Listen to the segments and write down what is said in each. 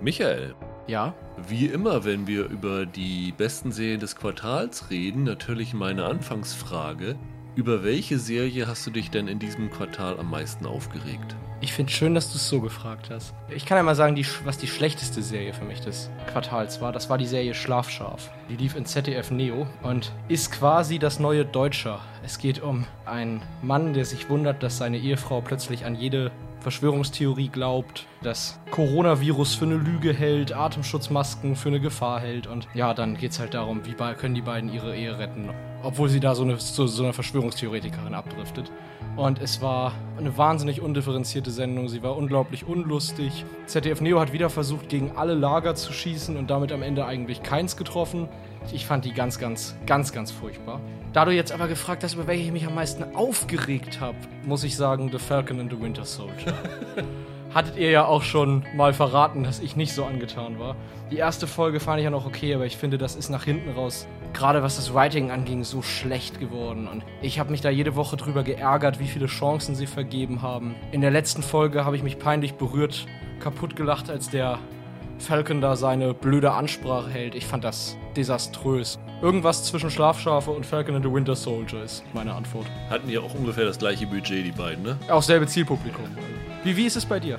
Michael, Ja, wie immer, wenn wir über die besten Serien des Quartals reden, natürlich meine Anfangsfrage. Über welche Serie hast du dich denn in diesem Quartal am meisten aufgeregt? ich finde schön, dass du es so gefragt hast. Ich kann ja mal sagen, die, was die schlechteste Serie für mich des Quartals war. Das war die Serie Schlafscharf. Die lief in ZDF Neo und ist quasi das neue Deutscher. Es geht um einen Mann, der sich wundert, dass seine Ehefrau plötzlich an jede Verschwörungstheorie glaubt, das Coronavirus für eine Lüge hält, Atemschutzmasken für eine Gefahr hält. Und ja, dann geht es halt darum, wie können die beiden ihre Ehe retten, obwohl sie da so eine, so, so eine Verschwörungstheoretikerin abdriftet. Und es war eine wahnsinnig undifferenzierte Sendung. Sie war unglaublich unlustig. ZDF Neo hat wieder versucht, gegen alle Lager zu schießen und damit am Ende eigentlich keins getroffen. Ich fand die ganz, ganz, ganz, ganz furchtbar. Da du jetzt aber gefragt hast, über welche ich mich am meisten aufgeregt habe, muss ich sagen, The Falcon and the Winter Soldier. Hattet ihr ja auch schon mal verraten, dass ich nicht so angetan war. Die erste Folge fand ich ja noch okay, aber ich finde, das ist nach hinten raus, gerade was das Writing anging, so schlecht geworden. Und ich habe mich da jede Woche drüber geärgert, wie viele Chancen sie vergeben haben. In der letzten Folge habe ich mich peinlich berührt, kaputt gelacht, als der Falcon da seine blöde Ansprache hält. Ich fand das desaströs. Irgendwas zwischen Schlafschafe und Falcon and the Winter Soldier ist meine Antwort. Hatten ja auch ungefähr das gleiche Budget, die beiden, ne? Auch selbe Zielpublikum. Wie, wie ist es bei dir?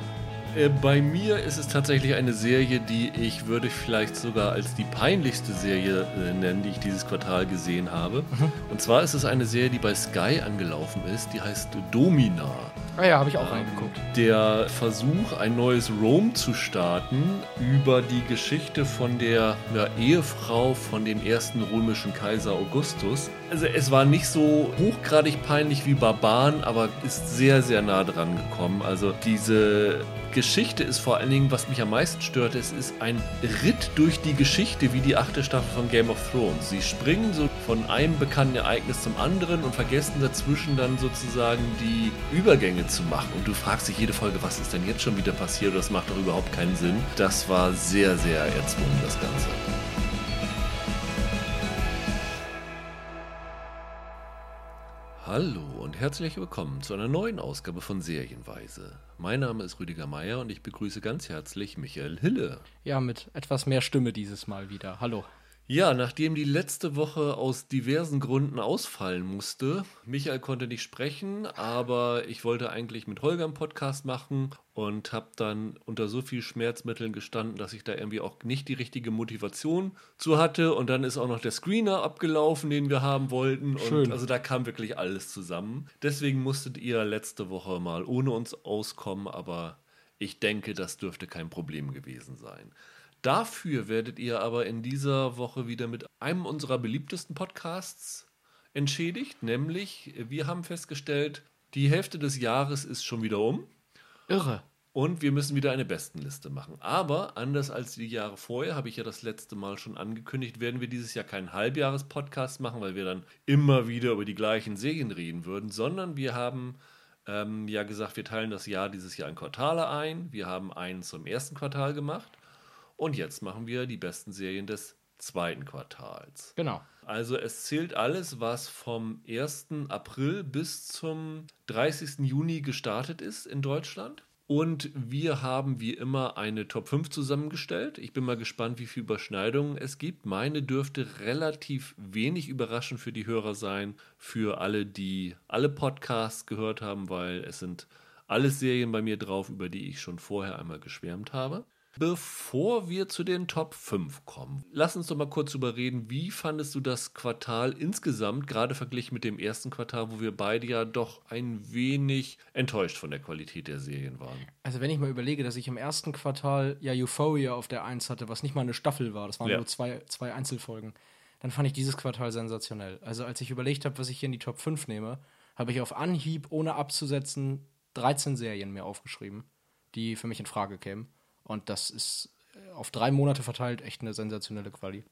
Äh, Bei mir ist es tatsächlich eine Serie, die ich würde vielleicht sogar als die peinlichste Serie äh, nennen, die ich dieses Quartal gesehen habe. Und zwar ist es eine Serie, die bei Sky angelaufen ist, die heißt Domina. Ah ja, habe ich auch reingeguckt. Der Versuch, ein neues Rom zu starten über die Geschichte von der ja, Ehefrau von dem ersten römischen Kaiser Augustus. Also es war nicht so hochgradig peinlich wie Barbaren, aber ist sehr, sehr nah dran gekommen. Also diese Geschichte ist vor allen Dingen, was mich am meisten stört, es ist ein Ritt durch die Geschichte wie die achte Staffel von Game of Thrones. Sie springen so von einem bekannten Ereignis zum anderen und vergessen dazwischen dann sozusagen die Übergänge zu machen. Und du fragst dich jede Folge, was ist denn jetzt schon wieder passiert? Das macht doch überhaupt keinen Sinn. Das war sehr, sehr erzwungen, das Ganze. Hallo und herzlich willkommen zu einer neuen Ausgabe von Serienweise. Mein Name ist Rüdiger Meier und ich begrüße ganz herzlich Michael Hille. Ja, mit etwas mehr Stimme dieses Mal wieder. Hallo. Ja, nachdem die letzte Woche aus diversen Gründen ausfallen musste, Michael konnte nicht sprechen, aber ich wollte eigentlich mit Holger einen Podcast machen und habe dann unter so viel Schmerzmitteln gestanden, dass ich da irgendwie auch nicht die richtige Motivation zu hatte. Und dann ist auch noch der Screener abgelaufen, den wir haben wollten. Und Schön. also da kam wirklich alles zusammen. Deswegen musstet ihr letzte Woche mal ohne uns auskommen, aber ich denke, das dürfte kein Problem gewesen sein. Dafür werdet ihr aber in dieser Woche wieder mit einem unserer beliebtesten Podcasts entschädigt, nämlich wir haben festgestellt, die Hälfte des Jahres ist schon wieder um Irre. und wir müssen wieder eine Bestenliste machen. Aber anders als die Jahre vorher, habe ich ja das letzte Mal schon angekündigt, werden wir dieses Jahr keinen Halbjahres-Podcast machen, weil wir dann immer wieder über die gleichen Serien reden würden, sondern wir haben ähm, ja gesagt, wir teilen das Jahr dieses Jahr in Quartale ein. Wir haben einen zum ersten Quartal gemacht und jetzt machen wir die besten Serien des zweiten Quartals. Genau. Also es zählt alles, was vom 1. April bis zum 30. Juni gestartet ist in Deutschland. Und wir haben wie immer eine Top 5 zusammengestellt. Ich bin mal gespannt, wie viele Überschneidungen es gibt. Meine dürfte relativ wenig überraschend für die Hörer sein, für alle, die alle Podcasts gehört haben, weil es sind alles Serien bei mir drauf, über die ich schon vorher einmal geschwärmt habe. Bevor wir zu den Top 5 kommen, lass uns doch mal kurz überreden, wie fandest du das Quartal insgesamt, gerade verglichen mit dem ersten Quartal, wo wir beide ja doch ein wenig enttäuscht von der Qualität der Serien waren? Also wenn ich mal überlege, dass ich im ersten Quartal ja Euphoria auf der 1 hatte, was nicht mal eine Staffel war, das waren Ja. nur zwei, zwei Einzelfolgen, dann fand ich dieses Quartal sensationell. Also als ich überlegt habe, was ich hier in die Top 5 nehme, habe ich auf Anhieb, ohne abzusetzen, 13 Serien mir aufgeschrieben, die für mich in Frage kämen. Und das ist äh, auf drei Monate verteilt echt eine sensationelle Quali.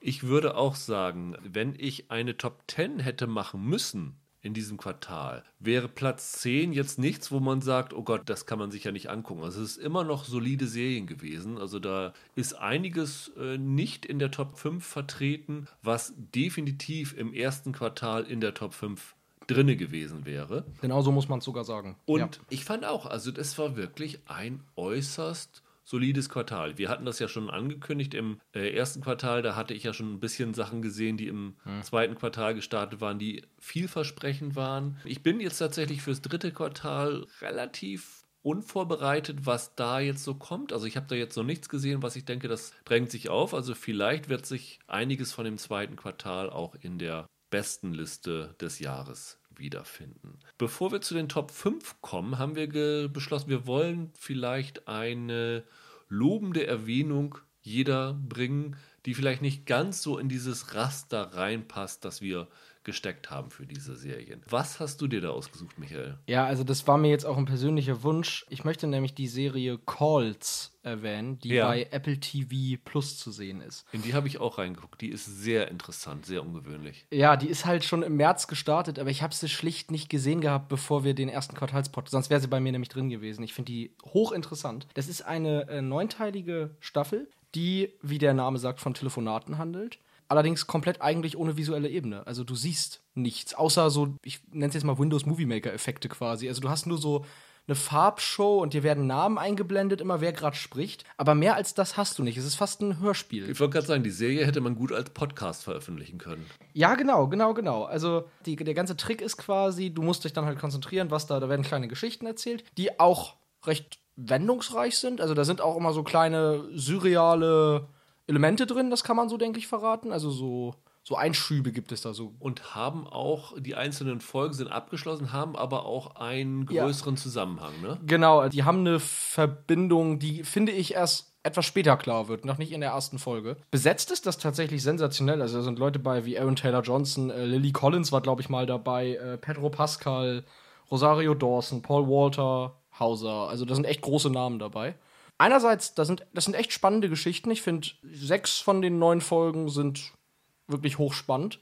Ich würde auch sagen, wenn ich eine Top 10 hätte machen müssen in diesem Quartal, wäre Platz 10 jetzt nichts, wo man sagt, oh Gott, das kann man sich ja nicht angucken. Also es ist immer noch solide Serien gewesen. Also da ist einiges äh, nicht in der Top 5 vertreten, was definitiv im ersten Quartal in der Top 5 drinne gewesen wäre. Genau so muss man es sogar sagen. Und ja. ich fand auch, also das war wirklich ein äußerst solides Quartal. Wir hatten das ja schon angekündigt im äh, ersten Quartal. Da hatte ich ja schon ein bisschen Sachen gesehen, die im hm. zweiten Quartal gestartet waren, die vielversprechend waren. Ich bin jetzt tatsächlich fürs dritte Quartal relativ unvorbereitet, was da jetzt so kommt. Also ich habe da jetzt noch nichts gesehen, was ich denke, das drängt sich auf. Also vielleicht wird sich einiges von dem zweiten Quartal auch in der besten Liste des Jahres wiederfinden. Bevor wir zu den Top 5 kommen, haben wir beschlossen, wir wollen vielleicht eine lobende Erwähnung jeder bringen, die vielleicht nicht ganz so in dieses Raster reinpasst, das wir gesteckt haben für diese Serien. Was hast du dir da ausgesucht, Michael? Ja, also das war mir jetzt auch ein persönlicher Wunsch. Ich möchte nämlich die Serie Calls erwähnen, die ja. bei Apple TV Plus zu sehen ist. In die habe ich auch reingeguckt. Die ist sehr interessant, sehr ungewöhnlich. Ja, die ist halt schon im März gestartet, aber ich habe sie schlicht nicht gesehen gehabt, bevor wir den ersten Quartalspot. Sonst wäre sie bei mir nämlich drin gewesen. Ich finde die hochinteressant. Das ist eine äh, neunteilige Staffel, die, wie der Name sagt, von Telefonaten handelt allerdings komplett eigentlich ohne visuelle Ebene. Also du siehst nichts, außer so, ich nenne es jetzt mal Windows Movie Maker Effekte quasi. Also du hast nur so eine Farbshow und dir werden Namen eingeblendet, immer wer gerade spricht. Aber mehr als das hast du nicht. Es ist fast ein Hörspiel. Ich wollte gerade sagen, die Serie hätte man gut als Podcast veröffentlichen können. Ja, genau, genau, genau. Also die, der ganze Trick ist quasi, du musst dich dann halt konzentrieren, was da, da werden kleine Geschichten erzählt, die auch recht wendungsreich sind. Also da sind auch immer so kleine surreale Elemente drin, das kann man so, denke ich, verraten. Also so, so Einschübe gibt es da so. Und haben auch, die einzelnen Folgen sind abgeschlossen, haben aber auch einen größeren ja. Zusammenhang, ne? Genau, die haben eine Verbindung, die, finde ich, erst etwas später klar wird, noch nicht in der ersten Folge. Besetzt ist das tatsächlich sensationell. Also da sind Leute bei wie Aaron Taylor Johnson, äh, Lily Collins war, glaube ich, mal dabei, äh, Pedro Pascal, Rosario Dawson, Paul Walter, Hauser. Also da sind echt große Namen dabei einerseits, das sind, das sind echt spannende Geschichten. Ich finde, sechs von den neun Folgen sind wirklich hochspannend.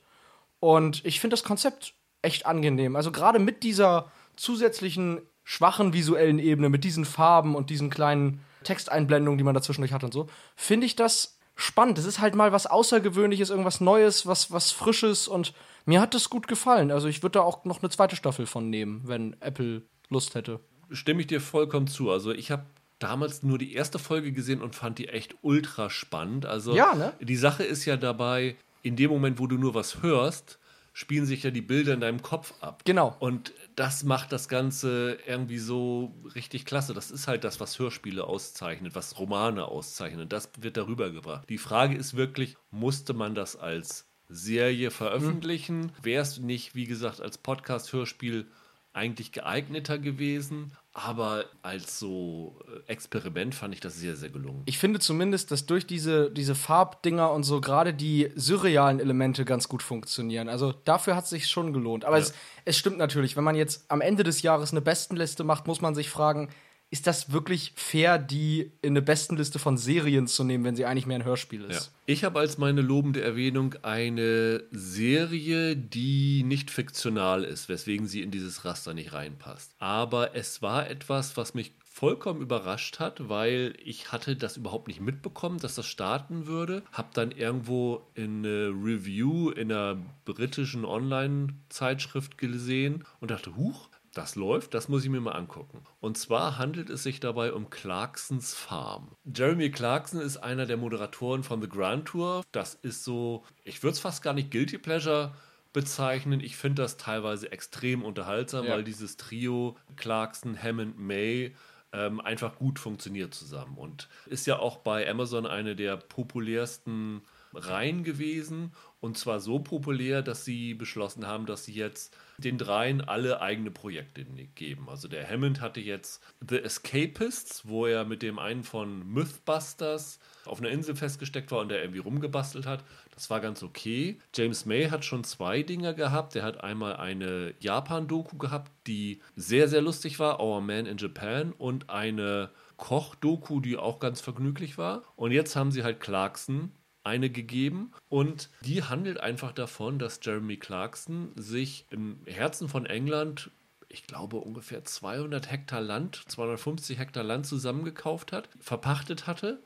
Und ich finde das Konzept echt angenehm. Also gerade mit dieser zusätzlichen schwachen visuellen Ebene, mit diesen Farben und diesen kleinen Texteinblendungen, die man dazwischendurch hat und so, finde ich das spannend. Es ist halt mal was Außergewöhnliches, irgendwas Neues, was, was Frisches und mir hat das gut gefallen. Also ich würde da auch noch eine zweite Staffel von nehmen, wenn Apple Lust hätte. Stimme ich dir vollkommen zu. Also ich habe damals nur die erste Folge gesehen und fand die echt ultra spannend. Also ja, ne? die Sache ist ja dabei, in dem Moment, wo du nur was hörst, spielen sich ja die Bilder in deinem Kopf ab. Genau. Und das macht das Ganze irgendwie so richtig klasse. Das ist halt das, was Hörspiele auszeichnet, was Romane auszeichnet. Das wird darüber gebracht. Die Frage ist wirklich, musste man das als Serie veröffentlichen? Mhm. Wäre es nicht, wie gesagt, als Podcast-Hörspiel eigentlich geeigneter gewesen. Aber als so äh, Experiment fand ich das sehr, sehr gelungen. Ich finde zumindest, dass durch diese, diese Farbdinger und so gerade die surrealen Elemente ganz gut funktionieren. Also dafür hat es sich schon gelohnt. Aber ja. es, es stimmt natürlich, wenn man jetzt am Ende des Jahres eine Bestenliste macht, muss man sich fragen, ist das wirklich fair, die in eine Bestenliste von Serien zu nehmen, wenn sie eigentlich mehr ein Hörspiel ist? Ja. Ich habe als meine lobende Erwähnung eine Serie, die nicht fiktional ist, weswegen sie in dieses Raster nicht reinpasst. Aber es war etwas, was mich vollkommen überrascht hat, weil ich hatte das überhaupt nicht mitbekommen, dass das starten würde. Hab dann irgendwo in eine Review in einer britischen Online-Zeitschrift gesehen und dachte, huch, das läuft, das muss ich mir mal angucken. Und zwar handelt es sich dabei um Clarksons Farm. Jeremy Clarkson ist einer der Moderatoren von The Grand Tour. Das ist so, ich würde es fast gar nicht Guilty Pleasure bezeichnen. Ich finde das teilweise extrem unterhaltsam, ja. weil dieses Trio Clarkson, Hammond, May ähm, einfach gut funktioniert zusammen. Und ist ja auch bei Amazon eine der populärsten Reihen gewesen. Und zwar so populär, dass sie beschlossen haben, dass sie jetzt den dreien alle eigene Projekte geben. Also der Hammond hatte jetzt The Escapists, wo er mit dem einen von Mythbusters auf einer Insel festgesteckt war und der irgendwie rumgebastelt hat. Das war ganz okay. James May hat schon zwei Dinger gehabt. Der hat einmal eine Japan-Doku gehabt, die sehr, sehr lustig war, Our Man in Japan, und eine Koch-Doku, die auch ganz vergnüglich war. Und jetzt haben sie halt Clarkson eine gegeben und die handelt einfach davon, dass Jeremy Clarkson sich im Herzen von England ich glaube, ungefähr 200 Hektar Land, 250 Hektar Land zusammengekauft hat, verpachtet hatte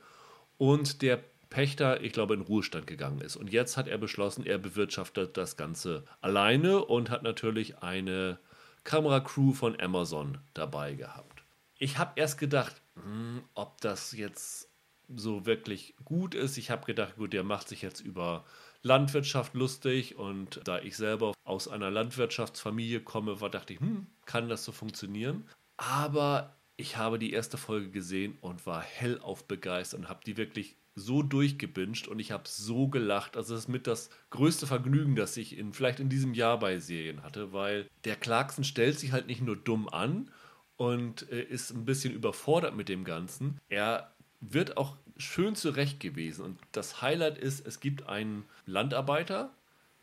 und der Pächter, ich glaube, in Ruhestand gegangen ist. Und jetzt hat er beschlossen, er bewirtschaftet das Ganze alleine und hat natürlich eine Kameracrew von Amazon dabei gehabt. Ich habe erst gedacht, hm, ob das jetzt so wirklich gut ist. Ich habe gedacht, gut, der macht sich jetzt über Landwirtschaft lustig und da ich selber aus einer Landwirtschaftsfamilie komme, war dachte ich, hm, kann das so funktionieren? Aber ich habe die erste Folge gesehen und war hellauf begeistert und habe die wirklich so durchgebinged und ich habe so gelacht. Also das ist mit das größte Vergnügen, das ich in, vielleicht in diesem Jahr bei Serien hatte, weil der Clarkson stellt sich halt nicht nur dumm an und äh, ist ein bisschen überfordert mit dem Ganzen. Er wird auch schön zurecht gewesen. Und das Highlight ist, es gibt einen Landarbeiter,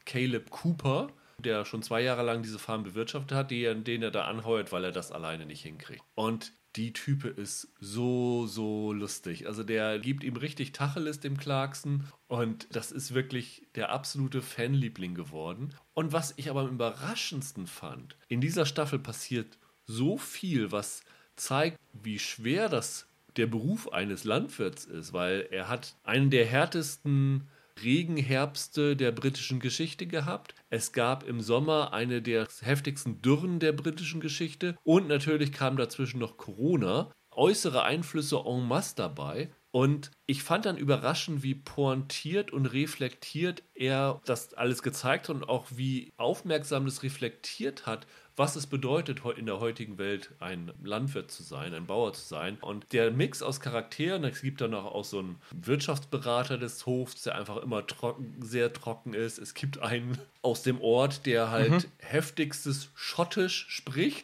Caleb Cooper, der schon zwei Jahre lang diese Farm bewirtschaftet hat, den, den er da anheuert, weil er das alleine nicht hinkriegt. Und die Type ist so, so lustig. Also der gibt ihm richtig Tacheles, dem Clarkson. Und das ist wirklich der absolute Fanliebling geworden. Und was ich aber am überraschendsten fand, in dieser Staffel passiert so viel, was zeigt, wie schwer das der Beruf eines Landwirts ist, weil er hat einen der härtesten Regenherbste der britischen Geschichte gehabt. Es gab im Sommer eine der heftigsten Dürren der britischen Geschichte und natürlich kam dazwischen noch Corona. Äußere Einflüsse en masse dabei. Und ich fand dann überraschend, wie pointiert und reflektiert er das alles gezeigt hat und auch wie aufmerksam das reflektiert hat, was es bedeutet, in der heutigen Welt ein Landwirt zu sein, ein Bauer zu sein. Und der Mix aus Charakteren, es gibt dann auch, so einen Wirtschaftsberater des Hofs, der einfach immer trocken, sehr trocken ist. Es gibt einen aus dem Ort, der halt mhm. heftigstes Schottisch spricht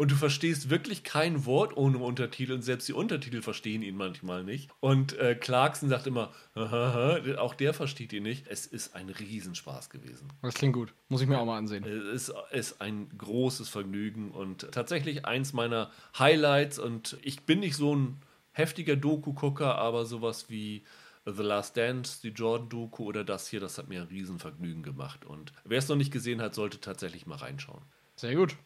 und du verstehst wirklich kein Wort ohne Untertitel und selbst die Untertitel verstehen ihn manchmal nicht. Und äh, Clarkson sagt immer, auch der versteht ihn nicht. Es ist ein Riesenspaß gewesen. Das klingt gut. Muss ich mir auch mal ansehen. Es ist ein großes Vergnügen und tatsächlich eins meiner Highlights. Und ich bin nicht so ein heftiger Doku-Gucker, aber sowas wie The Last Dance, die Jordan-Doku oder das hier, das hat mir ein Riesenvergnügen gemacht. Und wer es noch nicht gesehen hat, sollte tatsächlich mal reinschauen. Sehr gut.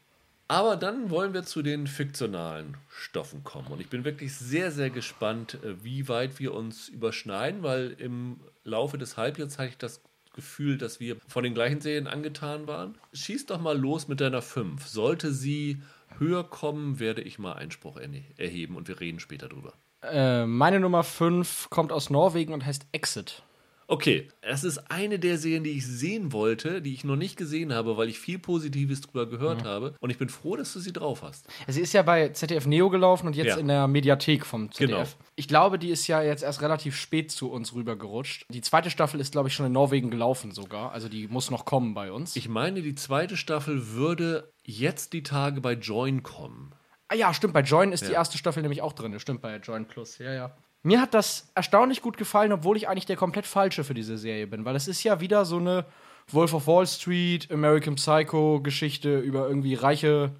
Aber dann wollen wir zu den fiktionalen Stoffen kommen. Und ich bin wirklich sehr, sehr gespannt, äh, wie weit wir uns überschneiden, weil im Laufe des Halbjahres hatte ich das Gefühl, dass wir von den gleichen Serien angetan waren. Schieß doch mal los mit deiner 5. Sollte sie höher kommen, werde ich mal Einspruch erheben und wir reden später drüber. Äh, meine Nummer 5 kommt aus Norwegen und heißt Exit. Okay, es ist eine der Serien, die ich sehen wollte, die ich noch nicht gesehen habe, weil ich viel Positives drüber gehört mhm. habe. Und ich bin froh, dass du sie drauf hast. Sie ist ja bei ZDF Neo gelaufen und jetzt ja. in der Mediathek vom ZDF. Genau. Ich glaube, die ist ja jetzt erst relativ spät zu uns rübergerutscht. Die zweite Staffel ist, glaube ich, schon in Norwegen gelaufen sogar. Also die muss noch kommen bei uns. Ich meine, die zweite Staffel würde jetzt die Tage bei Join kommen. Ah ja, stimmt, bei Join ist ja. die erste Staffel nämlich auch drin. Stimmt, bei Join Plus. Ja, ja. Mir hat das erstaunlich gut gefallen, obwohl ich eigentlich der komplett falsche für diese Serie bin, weil es ist ja wieder so eine Wolf of Wall Street, American Psycho Geschichte über irgendwie reiche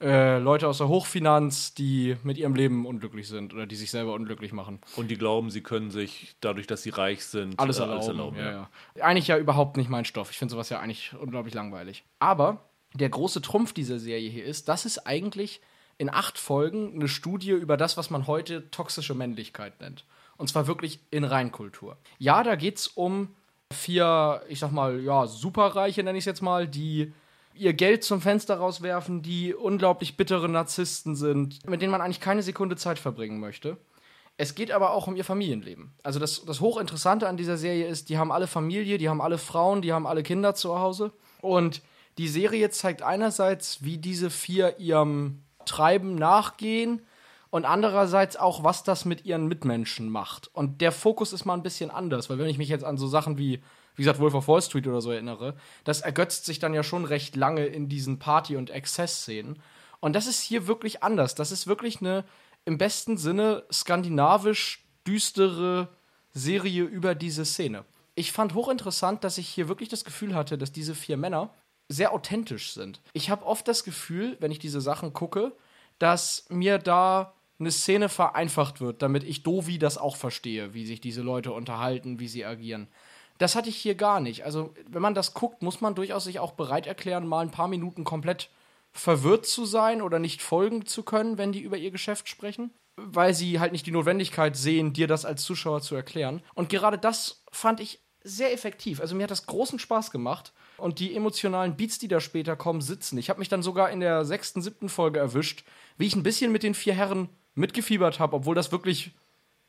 äh, Leute aus der Hochfinanz, die mit ihrem Leben unglücklich sind oder die sich selber unglücklich machen. Und die glauben, sie können sich dadurch, dass sie reich sind, alles erlauben. Alles erlauben ja, ja. Ja. Eigentlich ja überhaupt nicht mein Stoff. Ich finde sowas ja eigentlich unglaublich langweilig. Aber der große Trumpf dieser Serie hier ist, dass es eigentlich in acht Folgen eine Studie über das, was man heute toxische Männlichkeit nennt. Und zwar wirklich in Reinkultur. Ja, da geht es um vier, ich sag mal, ja, Superreiche, nenne ich es jetzt mal, die ihr Geld zum Fenster rauswerfen, die unglaublich bittere Narzissten sind, mit denen man eigentlich keine Sekunde Zeit verbringen möchte. Es geht aber auch um ihr Familienleben. Also das, das Hochinteressante an dieser Serie ist, die haben alle Familie, die haben alle Frauen, die haben alle Kinder zu Hause. Und die Serie zeigt einerseits, wie diese vier ihrem Treiben nachgehen und andererseits auch, was das mit ihren Mitmenschen macht. Und der Fokus ist mal ein bisschen anders, weil wenn ich mich jetzt an so Sachen wie, wie gesagt, Wolf of Wall Street oder so erinnere, das ergötzt sich dann ja schon recht lange in diesen Party- und Exzess-Szenen. Und das ist hier wirklich anders. Das ist wirklich eine im besten Sinne skandinavisch düstere Serie über diese Szene. Ich fand hochinteressant, dass ich hier wirklich das Gefühl hatte, dass diese vier Männer sehr authentisch sind. Ich habe oft das Gefühl, wenn ich diese Sachen gucke, dass mir da eine Szene vereinfacht wird, damit ich Dovi das auch verstehe, wie sich diese Leute unterhalten, wie sie agieren. Das hatte ich hier gar nicht. Also, wenn man das guckt, muss man durchaus sich auch bereit erklären, mal ein paar Minuten komplett verwirrt zu sein oder nicht folgen zu können, wenn die über ihr Geschäft sprechen, weil sie halt nicht die Notwendigkeit sehen, dir das als Zuschauer zu erklären. Und gerade das fand ich sehr effektiv. Also mir hat das großen Spaß gemacht und die emotionalen Beats, die da später kommen, sitzen. Ich habe mich dann sogar in der sechsten, siebten Folge erwischt, wie ich ein bisschen mit den vier Herren mitgefiebert habe, obwohl das wirklich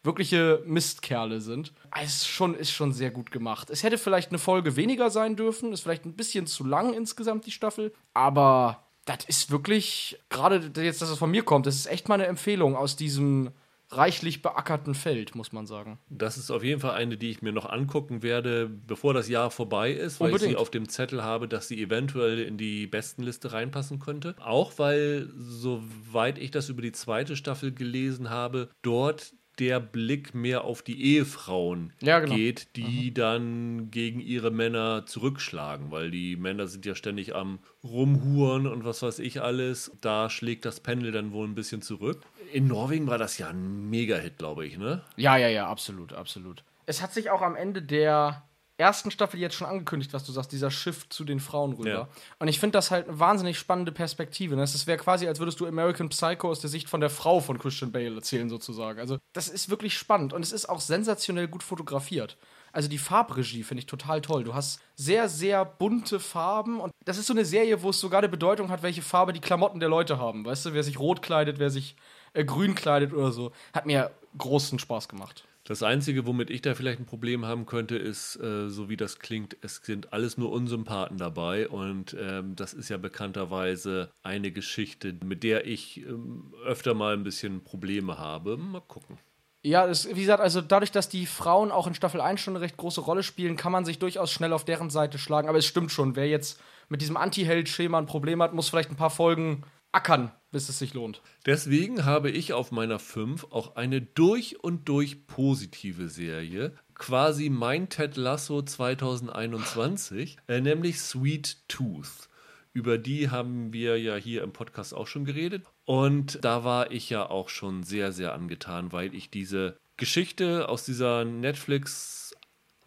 wirkliche Mistkerle sind. Es ist schon, ist schon sehr gut gemacht. Es hätte vielleicht eine Folge weniger sein dürfen, ist vielleicht ein bisschen zu lang insgesamt die Staffel, aber das ist wirklich, gerade jetzt, dass es von mir kommt, das ist echt mal eine Empfehlung aus diesem reichlich beackerten Feld, muss man sagen. Das ist auf jeden Fall eine, die ich mir noch angucken werde, bevor das Jahr vorbei ist, weil Unbedingt. ich sie auf dem Zettel habe, dass sie eventuell in die Bestenliste reinpassen könnte. Auch weil, soweit ich das über die zweite Staffel gelesen habe, dort der Blick mehr auf die Ehefrauen ja, genau. geht, die mhm. dann gegen ihre Männer zurückschlagen, weil die Männer sind ja ständig am Rumhuren und was weiß ich alles. Da schlägt das Pendel dann wohl ein bisschen zurück. In Norwegen war das ja ein Mega-Hit, glaube ich, ne? Ja, ja, ja, absolut, absolut. Es hat sich auch am Ende der ersten Staffel jetzt schon angekündigt, was du sagst, dieser Shift zu den Frauen rüber. Ja. Und ich finde das halt eine wahnsinnig spannende Perspektive. Ne? Das wäre quasi, als würdest du American Psycho aus der Sicht von der Frau von Christian Bale erzählen, sozusagen. Also, das ist wirklich spannend und es ist auch sensationell gut fotografiert. Also die Farbregie finde ich total toll. Du hast sehr, sehr bunte Farben und das ist so eine Serie, wo es sogar eine Bedeutung hat, welche Farbe die Klamotten der Leute haben. Weißt du, wer sich rot kleidet, wer sich äh, grün kleidet oder so. Hat mir großen Spaß gemacht. Das Einzige, womit ich da vielleicht ein Problem haben könnte, ist, äh, so wie das klingt, es sind alles nur Unsympathen dabei und ähm, das ist ja bekannterweise eine Geschichte, mit der ich ähm, öfter mal ein bisschen Probleme habe. Mal gucken. Ja, das, wie gesagt, also dadurch, dass die Frauen auch in Staffel 1 schon eine recht große Rolle spielen, kann man sich durchaus schnell auf deren Seite schlagen. Aber es stimmt schon, wer jetzt mit diesem Anti-Held-Schema ein Problem hat, muss vielleicht ein paar Folgen ackern, bis es sich lohnt. Deswegen habe ich auf meiner 5 auch eine durch und durch positive Serie, quasi mein Ted Lasso 2021, äh, nämlich Sweet Tooth. Über die haben wir ja hier im Podcast auch schon geredet. Und da war ich ja auch schon sehr, sehr angetan, weil ich diese Geschichte aus dieser Netflix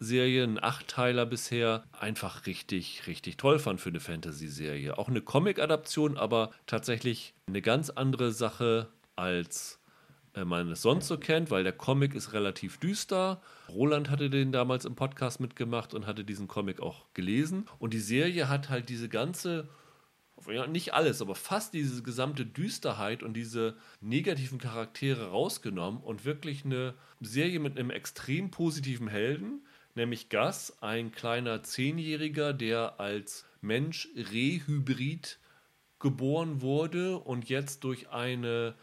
Serie, ein Achtteiler bisher, einfach richtig, richtig toll fand für eine Fantasy-Serie. Auch eine Comic-Adaption, aber tatsächlich eine ganz andere Sache als äh, man es sonst so kennt, weil der Comic ist relativ düster. Roland hatte den damals im Podcast mitgemacht und hatte diesen Comic auch gelesen. Und die Serie hat halt diese ganze, nicht alles, aber fast diese gesamte Düsterheit und diese negativen Charaktere rausgenommen und wirklich eine Serie mit einem extrem positiven Helden, nämlich Gus, ein kleiner Zehnjähriger, der als Mensch Rehybrid geboren wurde und jetzt durch eine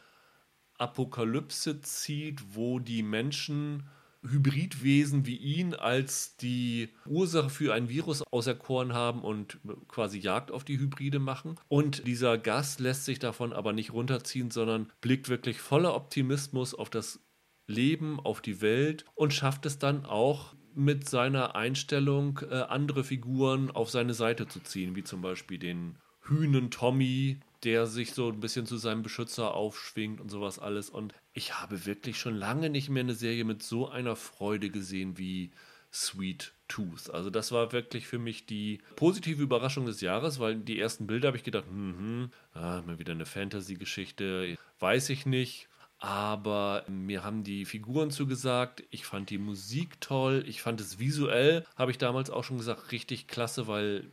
Apokalypse zieht, wo die Menschen Hybridwesen wie ihn als die Ursache für ein Virus auserkoren haben und quasi Jagd auf die Hybride machen. Und dieser Gas lässt sich davon aber nicht runterziehen, sondern blickt wirklich voller Optimismus auf das Leben, auf die Welt und schafft es dann auch mit seiner Einstellung, äh, andere Figuren auf seine Seite zu ziehen, wie zum Beispiel den Hühnen Tommy, der sich so ein bisschen zu seinem Beschützer aufschwingt und sowas alles. Und ich habe wirklich schon lange nicht mehr eine Serie mit so einer Freude gesehen wie Sweet Tooth. Also das war wirklich für mich die positive Überraschung des Jahres, weil die ersten Bilder habe ich gedacht, hm, ah, mal wieder eine Fantasy-Geschichte, weiß ich nicht aber mir haben die Figuren zugesagt. Ich fand die Musik toll. Ich fand es visuell, habe ich damals auch schon gesagt, richtig klasse, weil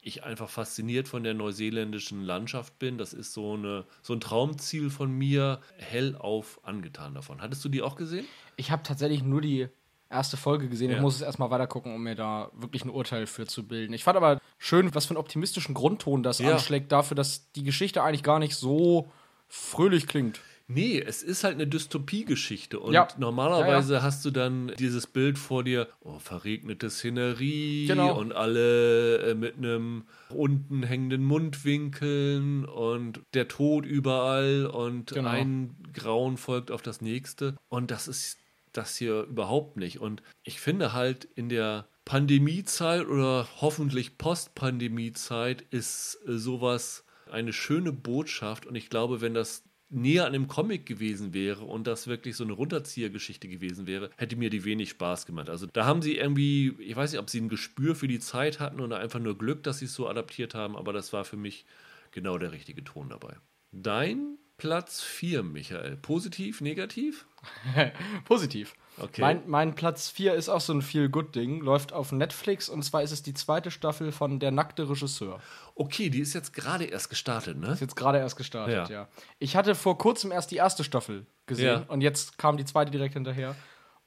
ich einfach fasziniert von der neuseeländischen Landschaft bin. Das ist so, eine, so ein Traumziel von mir, hellauf angetan davon. Hattest du die auch gesehen? Ich habe tatsächlich nur die erste Folge gesehen. Ja. Ich muss es erstmal weiter gucken, um mir da wirklich ein Urteil für zu bilden. Ich fand aber schön, was für einen optimistischen Grundton das ja. anschlägt, dafür, dass die Geschichte eigentlich gar nicht so fröhlich klingt. Nee, es ist halt eine Dystopie-Geschichte. Und ja. normalerweise ja, ja. hast du dann dieses Bild vor dir, oh, verregnete Szenerie genau. und alle äh, mit einem unten hängenden Mundwinkeln und der Tod überall und genau. ein Grauen folgt auf das nächste. Und das ist das hier überhaupt nicht. Und ich finde halt in der Pandemiezeit oder hoffentlich Post-Pandemiezeit ist sowas eine schöne Botschaft und ich glaube, wenn das näher an dem Comic gewesen wäre und das wirklich so eine Runterziehergeschichte gewesen wäre, hätte mir die wenig Spaß gemacht. Also da haben sie irgendwie, ich weiß nicht, ob sie ein Gespür für die Zeit hatten oder einfach nur Glück, dass sie es so adaptiert haben, aber das war für mich genau der richtige Ton dabei. Dein Platz 4, Michael. Positiv, negativ? Positiv. Okay. Mein, mein Platz 4 ist auch so ein Feel-Good-Ding, läuft auf Netflix und zwar ist es die zweite Staffel von Der nackte Regisseur. Okay, die ist jetzt gerade erst gestartet, ne? Ist jetzt gerade erst gestartet, Ja. ja. Ich hatte vor kurzem erst die erste Staffel gesehen Ja. und jetzt kam die zweite direkt hinterher.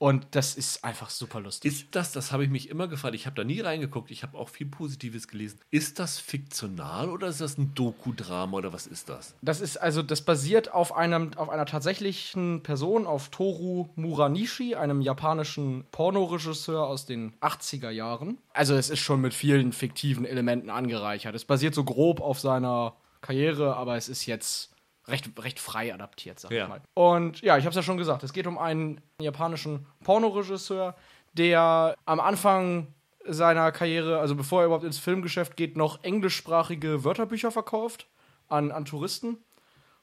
Und das ist einfach super lustig. Ist das, das habe ich mich immer gefragt, ich habe da nie reingeguckt, ich habe auch viel Positives gelesen. Ist das fiktional oder ist das ein Doku-Drama oder was ist das? Das ist also, das basiert auf einem, auf einer tatsächlichen Person, auf Toru Muranishi, einem japanischen Pornoregisseur aus den 80er Jahren. Also es ist schon mit vielen fiktiven Elementen angereichert. Es basiert so grob auf seiner Karriere, aber es ist jetzt recht, recht frei adaptiert, sag Ja. ich mal. Und ja, ich habe es ja schon gesagt, es geht um einen japanischen Pornoregisseur, der am Anfang seiner Karriere, also bevor er überhaupt ins Filmgeschäft geht, noch englischsprachige Wörterbücher verkauft an, an Touristen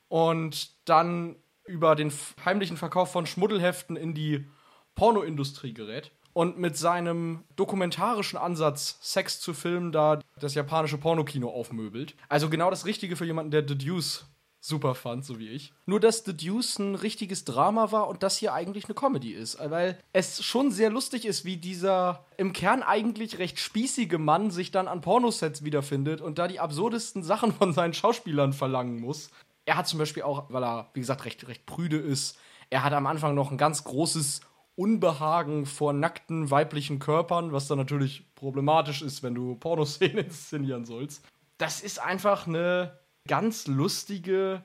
und dann über den heimlichen Verkauf von Schmuddelheften in die Pornoindustrie gerät und mit seinem dokumentarischen Ansatz, Sex zu filmen, da das japanische Pornokino aufmöbelt. Also genau das Richtige für jemanden, der The Deuce super fand, so wie ich. Nur, dass The Deuce ein richtiges Drama war und das hier eigentlich eine Comedy ist, weil es schon sehr lustig ist, wie dieser im Kern eigentlich recht spießige Mann sich dann an Pornosets wiederfindet und da die absurdesten Sachen von seinen Schauspielern verlangen muss. Er hat zum Beispiel auch, weil er, wie gesagt, recht, recht prüde ist, er hat am Anfang noch ein ganz großes Unbehagen vor nackten weiblichen Körpern, was dann natürlich problematisch ist, wenn du Pornoszenen inszenieren sollst. Das ist einfach eine ganz lustige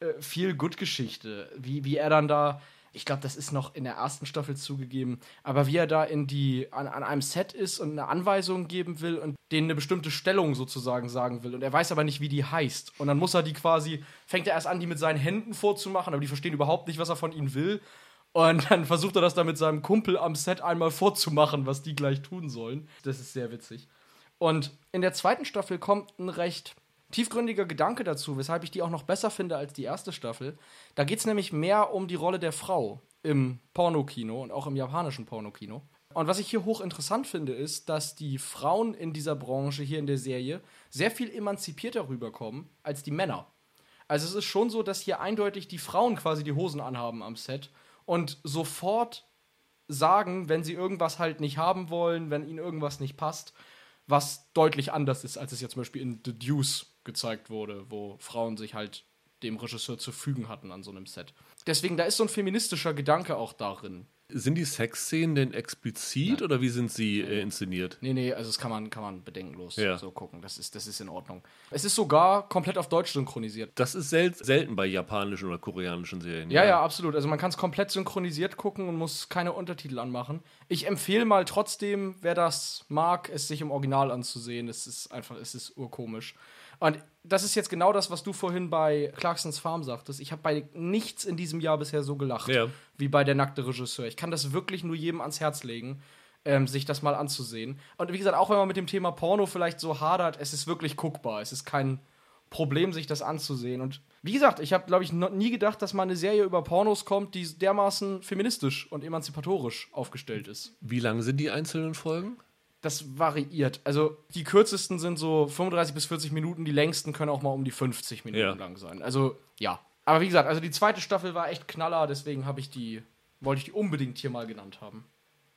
äh, Feel-Good-Geschichte. Wie, wie er dann da, ich glaube, das ist noch in der ersten Staffel zugegeben, aber wie er da in die, an, an einem Set ist und eine Anweisung geben will und denen eine bestimmte Stellung sozusagen sagen will. Und er weiß aber nicht, wie die heißt. Und dann muss er die quasi, fängt er erst an, die mit seinen Händen vorzumachen, aber die verstehen überhaupt nicht, was er von ihnen will. Und dann versucht er das dann mit seinem Kumpel am Set einmal vorzumachen, was die gleich tun sollen. Das ist sehr witzig. Und in der zweiten Staffel kommt ein recht tiefgründiger Gedanke dazu, weshalb ich die auch noch besser finde als die erste Staffel. Da geht es nämlich mehr um die Rolle der Frau im Pornokino und auch im japanischen Pornokino. Und was ich hier hochinteressant finde, ist, dass die Frauen in dieser Branche hier in der Serie sehr viel emanzipierter rüberkommen als die Männer. Also es ist schon so, dass hier eindeutig die Frauen quasi die Hosen anhaben am Set und sofort sagen, wenn sie irgendwas halt nicht haben wollen, wenn ihnen irgendwas nicht passt, was deutlich anders ist, als es ja zum Beispiel in The Deuce gezeigt wurde, wo Frauen sich halt dem Regisseur zu fügen hatten an so einem Set. Deswegen, da ist so ein feministischer Gedanke auch darin. Sind die Sexszenen denn explizit oder wie sind sie äh, inszeniert? Nee, nee, also das kann man, kann man bedenkenlos Ja. so gucken. Das ist, das ist in Ordnung. Es ist sogar komplett auf Deutsch synchronisiert. Das ist sel selten bei japanischen oder koreanischen Serien. Ja, ja, absolut. Also man kann es komplett synchronisiert gucken und muss keine Untertitel anmachen. Ich empfehle mal trotzdem, wer das mag, es sich im Original anzusehen. Es ist einfach, es ist urkomisch. Und das ist jetzt genau das, was du vorhin bei Clarksons Farm sagtest. Ich habe bei nichts in diesem Jahr bisher so gelacht Ja. wie bei der nackte Regisseur. Ich kann das wirklich nur jedem ans Herz legen, ähm, sich das mal anzusehen. Und wie gesagt, auch wenn man mit dem Thema Porno vielleicht so hadert, es ist wirklich guckbar. Es ist kein Problem, sich das anzusehen. Und wie gesagt, ich habe, glaube ich, noch nie gedacht, dass mal eine Serie über Pornos kommt, die dermaßen feministisch und emanzipatorisch aufgestellt ist. Wie lang sind die einzelnen Folgen? Das variiert. Also die kürzesten sind so 35 bis 40 Minuten, die längsten können auch mal um die 50 Minuten Ja. lang sein. Also ja. Aber wie gesagt, also die zweite Staffel war echt knaller, deswegen habe ich die, wollte ich die unbedingt hier mal genannt haben.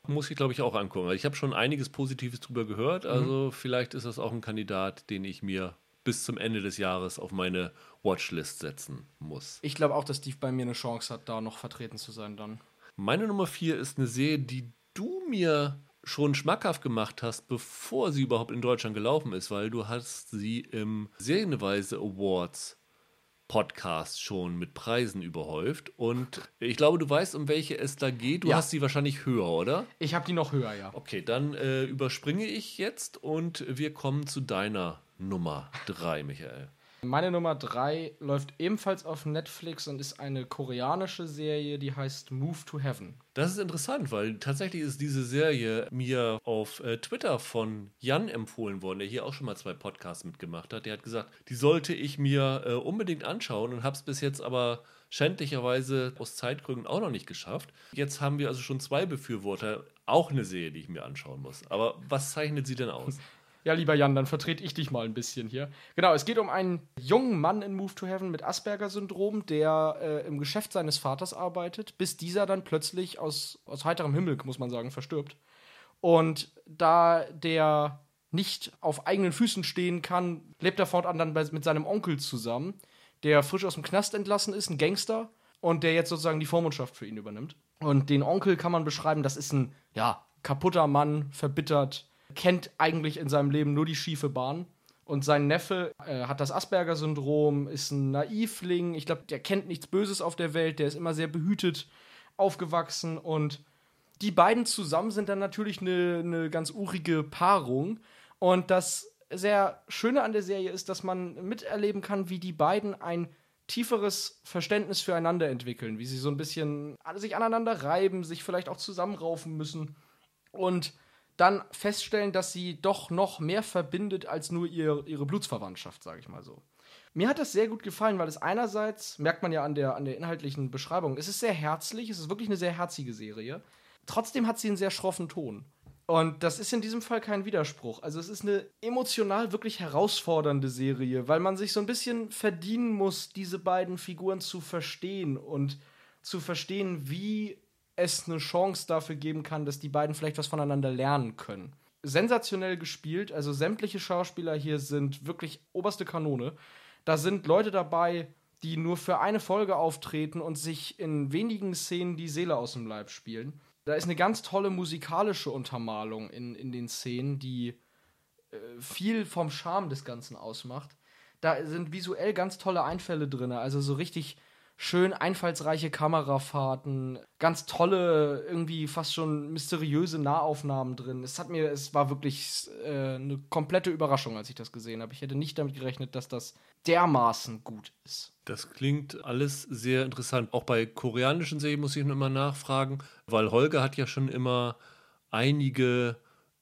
Muss ich, glaube ich, auch angucken. Also Ich habe schon einiges Positives drüber gehört. Also vielleicht ist das auch ein Kandidat, den ich mir bis zum Ende des Jahres auf meine Watchlist setzen muss. Ich glaube auch, dass Steve bei mir eine Chance hat, da noch vertreten zu sein dann. Meine Nummer vier ist eine Serie, die du mir schon schmackhaft gemacht hast, bevor sie überhaupt in Deutschland gelaufen ist, weil du hast sie im Serienweise Awards Podcast schon mit Preisen überhäuft und ich glaube, du weißt, um welche es da geht. Du Ja. hast sie wahrscheinlich höher, oder? Ich habe die noch höher, ja. Okay, dann äh, überspringe ich jetzt und wir kommen zu deiner Nummer drei, Michael. Meine Nummer 3 läuft ebenfalls auf Netflix und ist eine koreanische Serie, die heißt Move to Heaven. Das ist interessant, weil tatsächlich ist diese Serie mir auf äh, Twitter von Jan empfohlen worden, der hier auch schon mal zwei Podcasts mitgemacht hat. Der hat gesagt, die sollte ich mir äh, unbedingt anschauen und habe es bis jetzt aber schändlicherweise aus Zeitgründen auch noch nicht geschafft. Jetzt haben wir also schon zwei Befürworter, auch eine Serie, die ich mir anschauen muss. Aber was zeichnet sie denn aus? Ja, lieber Jan, dann vertrete ich dich mal ein bisschen hier. Genau, es geht um einen jungen Mann in Move to Heaven mit Asperger-Syndrom, der äh, im Geschäft seines Vaters arbeitet, bis dieser dann plötzlich aus, aus heiterem Himmel, muss man sagen, verstirbt. Und da der nicht auf eigenen Füßen stehen kann, lebt er fortan dann bei, mit seinem Onkel zusammen, der frisch aus dem Knast entlassen ist, ein Gangster, und der jetzt sozusagen die Vormundschaft für ihn übernimmt. Und den Onkel kann man beschreiben, das ist ein, ja, kaputter Mann, verbittert, kennt eigentlich in seinem Leben nur die schiefe Bahn. Und sein Neffe äh, hat das Asperger-Syndrom, ist ein Naivling. Ich glaube, der kennt nichts Böses auf der Welt, der ist immer sehr behütet aufgewachsen. Und die beiden zusammen sind dann natürlich eine, eine ganz urige Paarung. Und das sehr Schöne an der Serie ist, dass man miterleben kann, wie die beiden ein tieferes Verständnis füreinander entwickeln, wie sie so ein bisschen sich aneinander reiben, sich vielleicht auch zusammenraufen müssen und dann feststellen, dass sie doch noch mehr verbindet als nur ihr, ihre Blutsverwandtschaft, sage ich mal so. Mir hat das sehr gut gefallen, weil es einerseits, merkt man ja an der, an der inhaltlichen Beschreibung, es ist sehr herzlich, es ist wirklich eine sehr herzige Serie. Trotzdem hat sie einen sehr schroffen Ton. Und das ist in diesem Fall kein Widerspruch. Also es ist eine emotional wirklich herausfordernde Serie, weil man sich so ein bisschen verdienen muss, diese beiden Figuren zu verstehen und zu verstehen, wie es eine Chance dafür geben kann, dass die beiden vielleicht was voneinander lernen können. Sensationell gespielt, also sämtliche Schauspieler hier sind wirklich oberste Kanone. Da sind Leute dabei, die nur für eine Folge auftreten und sich in wenigen Szenen die Seele aus dem Leib spielen. Da ist eine ganz tolle musikalische Untermalung in, in den Szenen, die äh, viel vom Charme des Ganzen ausmacht. Da sind visuell ganz tolle Einfälle drin, also so richtig schön einfallsreiche Kamerafahrten, ganz tolle, irgendwie fast schon mysteriöse Nahaufnahmen drin. Es hat mir, es war wirklich äh, eine komplette Überraschung, als ich das gesehen habe. Ich hätte nicht damit gerechnet, dass das dermaßen gut ist. Das klingt alles sehr interessant. Auch bei koreanischen Serien muss ich noch immer nachfragen, weil Holger hat ja schon immer einige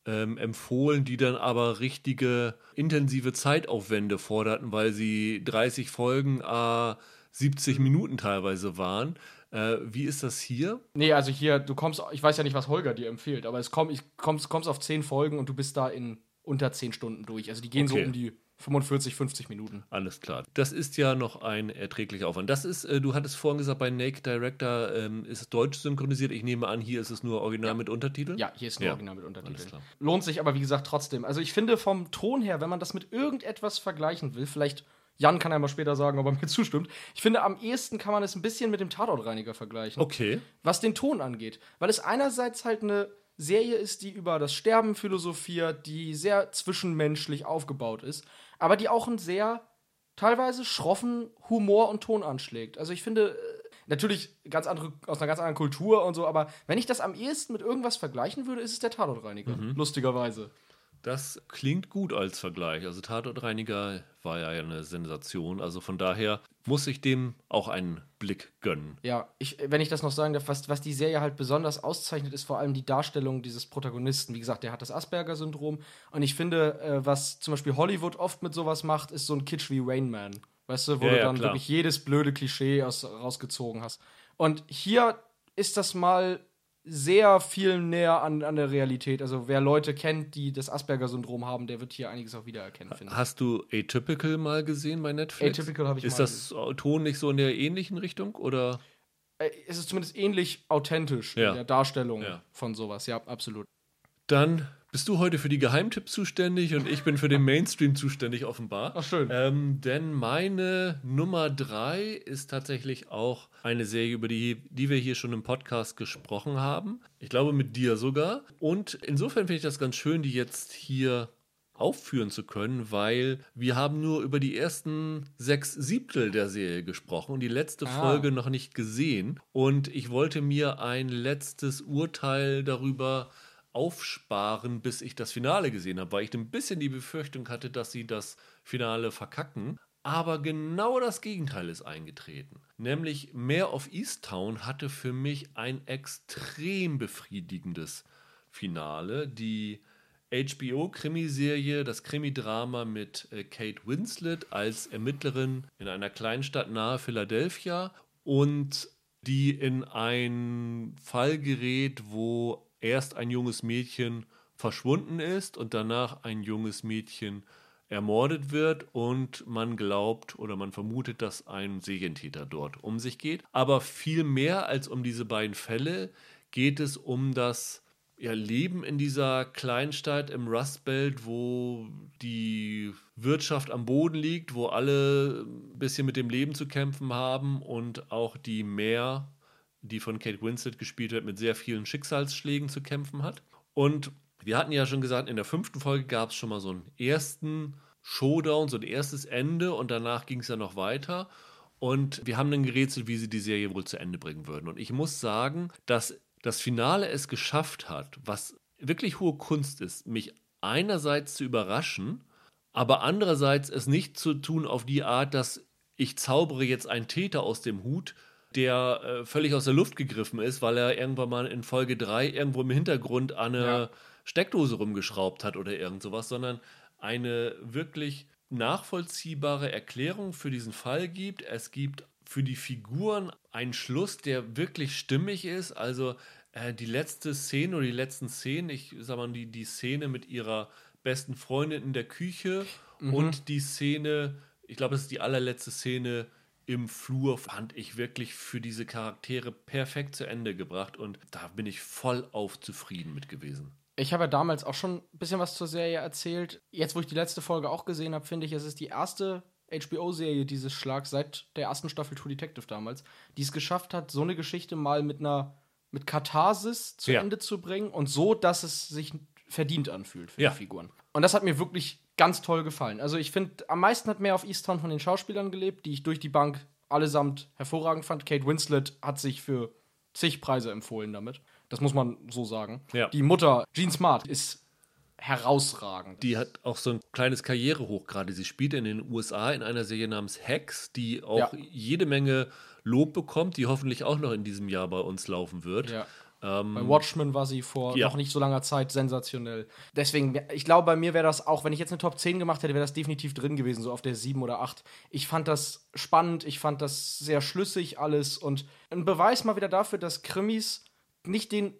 ähm, empfohlen, die dann aber richtige intensive Zeitaufwände forderten, weil sie 30 Folgen äh, 70 Minuten teilweise waren. Äh, wie ist das hier? Nee, also hier, du kommst, ich weiß ja nicht, was Holger dir empfiehlt, aber es komm, ich kommst, kommst auf 10 Folgen und du bist da in unter 10 Stunden durch. Also die gehen okay. so um die 45, 50 Minuten. Alles klar. Das ist ja noch ein erträglicher Aufwand. Das ist, äh, du hattest vorhin gesagt, bei Naked Director ähm, ist es deutsch synchronisiert. Ich nehme an, hier ist es nur original ja. mit Untertiteln. Ja, hier ist nur ja. original mit Untertiteln. Lohnt sich aber, wie gesagt, trotzdem. Also ich finde vom Ton her, wenn man das mit irgendetwas vergleichen will, vielleicht Jan kann ja mal später sagen, ob er mir zustimmt. Ich finde, am ehesten kann man es ein bisschen mit dem Tatortreiniger vergleichen. Okay. Was den Ton angeht. Weil es einerseits halt eine Serie ist, die über das Sterben philosophiert, die sehr zwischenmenschlich aufgebaut ist, aber die auch einen sehr teilweise schroffen Humor und Ton anschlägt. Also ich finde, äh, natürlich ganz andere, aus einer ganz anderen Kultur und so, aber wenn ich das am ehesten mit irgendwas vergleichen würde, ist es der Tatortreiniger. Mhm. Lustigerweise. Das klingt gut als Vergleich. Also Tatortreiniger war ja eine Sensation. Also von daher muss ich dem auch einen Blick gönnen. Ja, ich, wenn ich das noch sagen darf, was, was die Serie halt besonders auszeichnet, ist vor allem die Darstellung dieses Protagonisten. Wie gesagt, der hat das Asperger-Syndrom. Und ich finde, äh, was zum Beispiel Hollywood oft mit sowas macht, ist so ein Kitsch wie Rain Man. Weißt du, wo ja, du dann ja, wirklich jedes blöde Klischee aus, rausgezogen hast. Und hier ist das mal sehr viel näher an, an der Realität. Also wer Leute kennt, die das Asperger-Syndrom haben, der wird hier einiges auch wiedererkennen, finde Hast du Atypical mal gesehen bei Netflix? Atypical habe ich Ist das gesehen. Ton nicht so in der ähnlichen Richtung oder? Äh, es ist zumindest ähnlich authentisch ja. in der Darstellung ja. von sowas, ja, absolut. Dann bist du heute für die Geheimtipps zuständig und ich bin für den Mainstream zuständig, offenbar. Ach, schön. Ähm, denn meine Nummer drei ist tatsächlich auch eine Serie, über die, die wir hier schon im Podcast gesprochen haben. Ich glaube, mit dir sogar. Und insofern finde ich das ganz schön, die jetzt hier aufführen zu können, weil wir haben nur über die ersten sechs Siebtel der Serie gesprochen und die letzte ah. Folge noch nicht gesehen. Und ich wollte mir ein letztes Urteil darüber aufsparen, bis ich das Finale gesehen habe, weil ich ein bisschen die Befürchtung hatte, dass sie das Finale verkacken. Aber genau das Gegenteil ist eingetreten. Nämlich Mare of Easttown hatte für mich ein extrem befriedigendes Finale. Die HBO-Krimiserie, das Krimidrama mit äh, Kate Winslet als Ermittlerin in einer Kleinstadt nahe Philadelphia und die in einen Fall gerät, wo erst ein junges Mädchen verschwunden ist und danach ein junges Mädchen ermordet wird und man glaubt oder man vermutet, dass ein Serientäter dort um sich geht. Aber viel mehr als um diese beiden Fälle geht es um das ja, Leben in dieser Kleinstadt im Rust Belt, wo die Wirtschaft am Boden liegt, wo alle ein bisschen mit dem Leben zu kämpfen haben und auch die Mare, die von Kate Winslet gespielt wird, mit sehr vielen Schicksalsschlägen zu kämpfen hat. Und wir hatten ja schon gesagt, in der fünften Folge gab es schon mal so einen ersten Showdown, so ein erstes Ende und danach ging es ja noch weiter. Und wir haben dann gerätselt, wie sie die Serie wohl zu Ende bringen würden. Und ich muss sagen, dass das Finale es geschafft hat, was wirklich hohe Kunst ist, mich einerseits zu überraschen, aber andererseits es nicht zu tun auf die Art, dass ich zaubere jetzt einen Täter aus dem Hut, der äh, völlig aus der Luft gegriffen ist, weil er irgendwann mal in Folge 3 irgendwo im Hintergrund an eine ja. Steckdose rumgeschraubt hat oder irgend sowas, sondern eine wirklich nachvollziehbare Erklärung für diesen Fall gibt. Es gibt für die Figuren einen Schluss, der wirklich stimmig ist. Also äh, die letzte Szene oder die letzten Szenen, ich sag mal, die, die Szene mit ihrer besten Freundin in der Küche mhm. und die Szene, ich glaube, das ist die allerletzte Szene im Flur, fand ich wirklich für diese Charaktere perfekt zu Ende gebracht und da bin ich voll auf zufrieden mit gewesen. Ich habe ja damals auch schon ein bisschen was zur Serie erzählt. Jetzt, wo ich die letzte Folge auch gesehen habe, finde ich, es ist die erste HBO-Serie dieses Schlags seit der ersten Staffel True Detective damals, die es geschafft hat, so eine Geschichte mal mit einer mit Katharsis zu ja. Ende zu bringen und so, dass es sich verdient anfühlt für ja. die Figuren. Und das hat mir wirklich ganz toll gefallen. Also ich finde, am meisten hat mehr auf Easttown von den Schauspielern gelebt, die ich durch die Bank allesamt hervorragend fand. Kate Winslet hat sich für zig Preise empfohlen damit. Das muss man so sagen. Ja. Die Mutter, Jean Smart, ist herausragend. Die hat auch so ein kleines Karrierehoch gerade. Sie spielt in den USA in einer Serie namens Hex, die auch ja. jede Menge Lob bekommt, die hoffentlich auch noch in diesem Jahr bei uns laufen wird. Ja. Ähm, bei Watchmen war sie vor ja. noch nicht so langer Zeit sensationell. Deswegen, ich glaube, bei mir wäre das auch, wenn ich jetzt eine Top 10 gemacht hätte, wäre das definitiv drin gewesen, so auf der 7 oder 8. Ich fand das spannend, ich fand das sehr schlüssig alles und ein Beweis mal wieder dafür, dass Krimis nicht den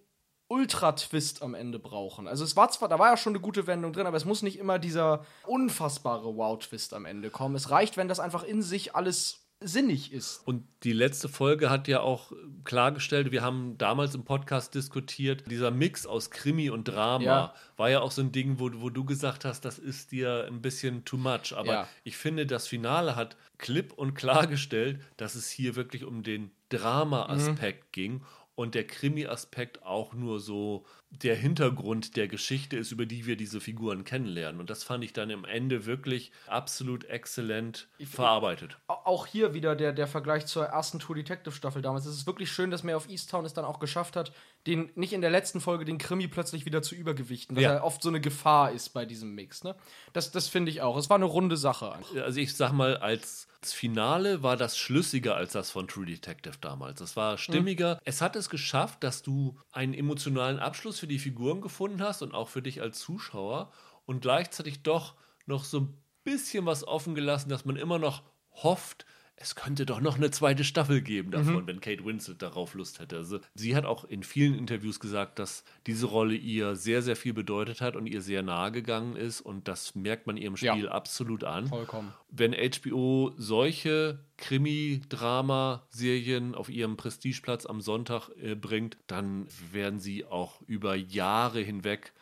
Ultra-Twist am Ende brauchen. Also es war zwar, da war ja schon eine gute Wendung drin, aber es muss nicht immer dieser unfassbare Wow-Twist am Ende kommen. Es reicht, wenn das einfach in sich alles sinnig ist. Und die letzte Folge hat ja auch klargestellt, wir haben damals im Podcast diskutiert, dieser Mix aus Krimi und Drama ja. war ja auch so ein Ding, wo, wo du gesagt hast, das ist dir ein bisschen too much. Aber ja. ich finde, das Finale hat klipp und klargestellt, dass es hier wirklich um den Drama-Aspekt mhm. ging und der Krimi-Aspekt auch nur so der Hintergrund der Geschichte ist, über die wir diese Figuren kennenlernen. Und das fand ich dann im Ende wirklich absolut exzellent verarbeitet. Auch hier wieder der, der Vergleich zur ersten True Detective Staffel damals. Es ist wirklich schön, dass Man of Easttown es dann auch geschafft hat, den nicht in der letzten Folge den Krimi plötzlich wieder zu übergewichten, was ja. ja oft so eine Gefahr ist bei diesem Mix. Ne? Das, das finde ich auch. Es war eine runde Sache. Also ich sag mal, als Finale war das schlüssiger als das von True Detective damals. Das war stimmiger. Mhm. Es hat es geschafft, dass du einen emotionalen Abschluss für die Figuren gefunden hast und auch für dich als Zuschauer und gleichzeitig doch noch so ein bisschen was offen gelassen, dass man immer noch hofft, es könnte doch noch eine zweite Staffel geben davon, mhm. wenn Kate Winslet darauf Lust hätte. Also, sie hat auch in vielen Interviews gesagt, dass diese Rolle ihr sehr, sehr viel bedeutet hat und ihr sehr nahe gegangen ist. Und das merkt man ihrem Spiel ja. absolut an. Vollkommen. Wenn HBO solche Krimi-Drama-Serien auf ihrem Prestigeplatz am Sonntag äh, bringt, dann werden sie auch über Jahre hinweg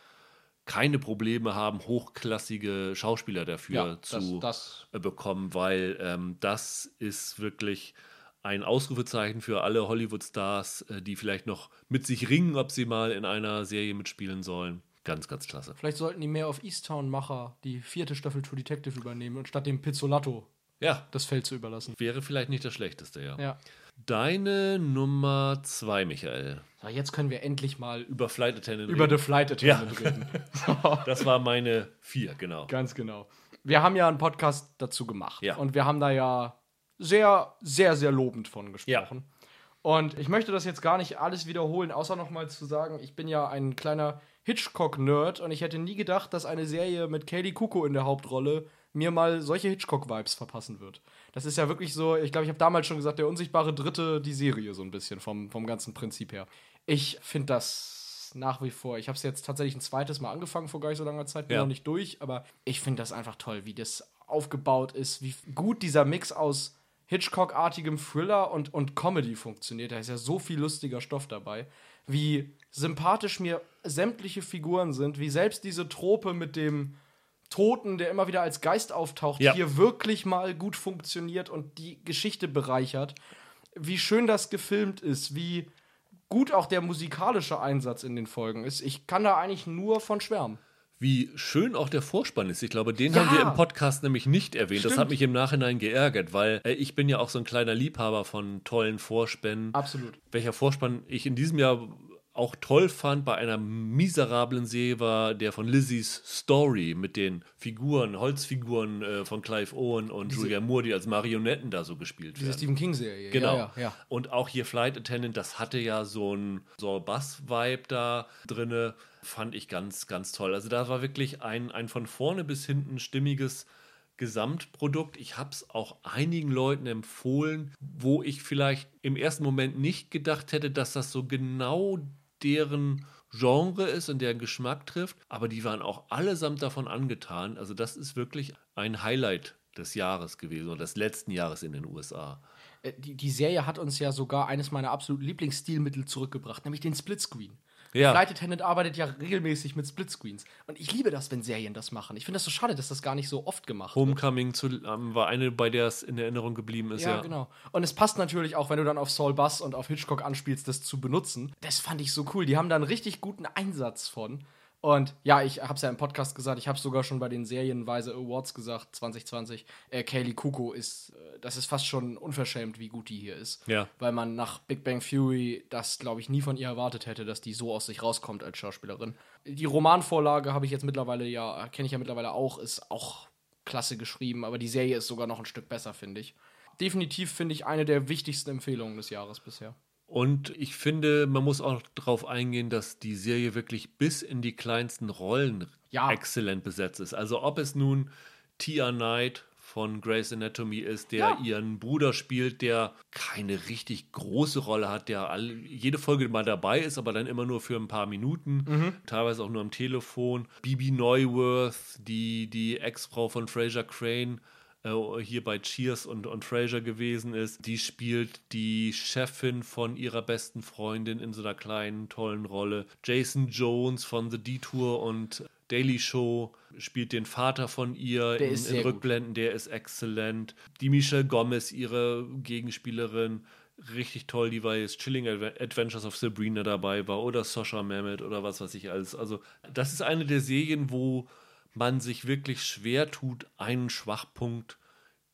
keine Probleme haben, hochklassige Schauspieler dafür ja, zu das, das. bekommen, weil ähm, das ist wirklich ein Ausrufezeichen für alle Hollywood-Stars, äh, die vielleicht noch mit sich ringen, ob sie mal in einer Serie mitspielen sollen. Ganz, ganz klasse. Vielleicht sollten die mehr auf Easttown-Macher die vierte Staffel True Detective übernehmen und statt dem Pizzolato ja. das Feld zu überlassen. Wäre vielleicht nicht das Schlechteste, ja. Ja. Deine Nummer zwei, Michael. So, jetzt können wir endlich mal über Flight Attendant über reden. The Flight Attendant ja. reden. das war meine vier, genau. Ganz genau. Wir haben ja einen Podcast dazu gemacht. Ja. Und wir haben da ja sehr, sehr, sehr lobend von gesprochen. Ja. Und ich möchte das jetzt gar nicht alles wiederholen, außer nochmal zu sagen, ich bin ja ein kleiner Hitchcock-Nerd und ich hätte nie gedacht, dass eine Serie mit Kaylee Kuko in der Hauptrolle mir mal solche Hitchcock-Vibes verpassen wird. Das ist ja wirklich so, ich glaube, ich habe damals schon gesagt, der unsichtbare Dritte, die Serie so ein bisschen vom, vom ganzen Prinzip her. Ich finde das nach wie vor. Ich habe es jetzt tatsächlich ein zweites Mal angefangen vor gar nicht so langer Zeit, bin Ja. noch nicht durch, aber ich finde das einfach toll, wie das aufgebaut ist, wie gut dieser Mix aus Hitchcock-artigem Thriller und, und Comedy funktioniert. Da ist ja so viel lustiger Stoff dabei. Wie sympathisch mir sämtliche Figuren sind, wie selbst diese Trope mit dem Toten, der immer wieder als Geist auftaucht, Ja. hier wirklich mal gut funktioniert und die Geschichte bereichert. Wie schön das gefilmt ist, wie gut auch der musikalische Einsatz in den Folgen ist. Ich kann da eigentlich nur von schwärmen. Wie schön auch der Vorspann ist. Ich glaube, den Ja. haben wir im Podcast nämlich nicht erwähnt. Das Stimmt. hat mich im Nachhinein geärgert, weil äh, ich bin ja auch so ein kleiner Liebhaber von tollen Vorspänen. Absolut. Welcher Vorspann ich in diesem Jahr auch toll fand bei einer miserablen Serie war der von Lizzies Story mit den Figuren, Holzfiguren äh, von Clive Owen und Julia Moore, die als Marionetten da so gespielt Diese werden. Stephen King-Serie. Genau. Ja, ja, ja. Und auch hier Flight Attendant, das hatte ja so ein Saul Bass-Vibe da drinne, fand ich ganz, ganz toll. Also da war wirklich ein, ein von vorne bis hinten stimmiges Gesamtprodukt. Ich habe es auch einigen Leuten empfohlen, wo ich vielleicht im ersten Moment nicht gedacht hätte, dass das so genau deren Genre ist und deren Geschmack trifft, aber die waren auch allesamt davon angetan. Also das ist wirklich ein Highlight des Jahres gewesen oder des letzten Jahres in den USA. Äh, Die, die Serie hat uns ja sogar eines meiner absoluten Lieblingsstilmittel zurückgebracht, nämlich den Splitscreen. Ja. Flight Attendant arbeitet ja regelmäßig mit Splitscreens. Und ich liebe das, wenn Serien das machen. Ich finde das so schade, dass das gar nicht so oft gemacht wird. Homecoming ähm, war eine, bei der es in Erinnerung geblieben ist. Ja, Ja, genau. Und es passt natürlich auch, wenn du dann auf Saul Bass und auf Hitchcock anspielst, das zu benutzen. Das fand ich so cool. Die haben da einen richtig guten Einsatz von. Und ja, ich habe es ja im Podcast gesagt, ich habe es sogar schon bei den Serienweise Awards gesagt, 2020. Äh, Kaylee Kuko ist, äh, das ist fast schon unverschämt, wie gut die hier ist. Ja. Weil man nach Big Bang Theory das, glaube ich, nie von ihr erwartet hätte, dass die so aus sich rauskommt als Schauspielerin. Die Romanvorlage habe ich jetzt mittlerweile ja, kenne ich ja mittlerweile auch, ist auch klasse geschrieben, aber die Serie ist sogar noch ein Stück besser, finde ich. Definitiv finde ich eine der wichtigsten Empfehlungen des Jahres bisher. Und ich finde, man muss auch darauf eingehen, dass die Serie wirklich bis in die kleinsten Rollen Ja. exzellent besetzt ist. Also ob es nun Tia Knight von Grey's Anatomy ist, der Ja. ihren Bruder spielt, der keine richtig große Rolle hat, der alle, jede Folge mal dabei ist, aber dann immer nur für ein paar Minuten, Mhm. teilweise auch nur am Telefon. Bibi Neuwirth, die, die Ex-Frau von Fraser Crane, hier bei Cheers und, und Frasier gewesen ist. Die spielt die Chefin von ihrer besten Freundin in so einer kleinen, tollen Rolle. Jason Jones von The Detour und Daily Show spielt den Vater von ihr Der in, ist in sehr gut. Rückblenden, der ist exzellent. Die Michelle Gomez, ihre Gegenspielerin, richtig toll, die war jetzt Chilling Adve- Adventures of Sabrina dabei war oder Sasha Mamet oder was weiß ich alles. Also das ist eine der Serien, wo man sich wirklich schwer tut, einen Schwachpunkt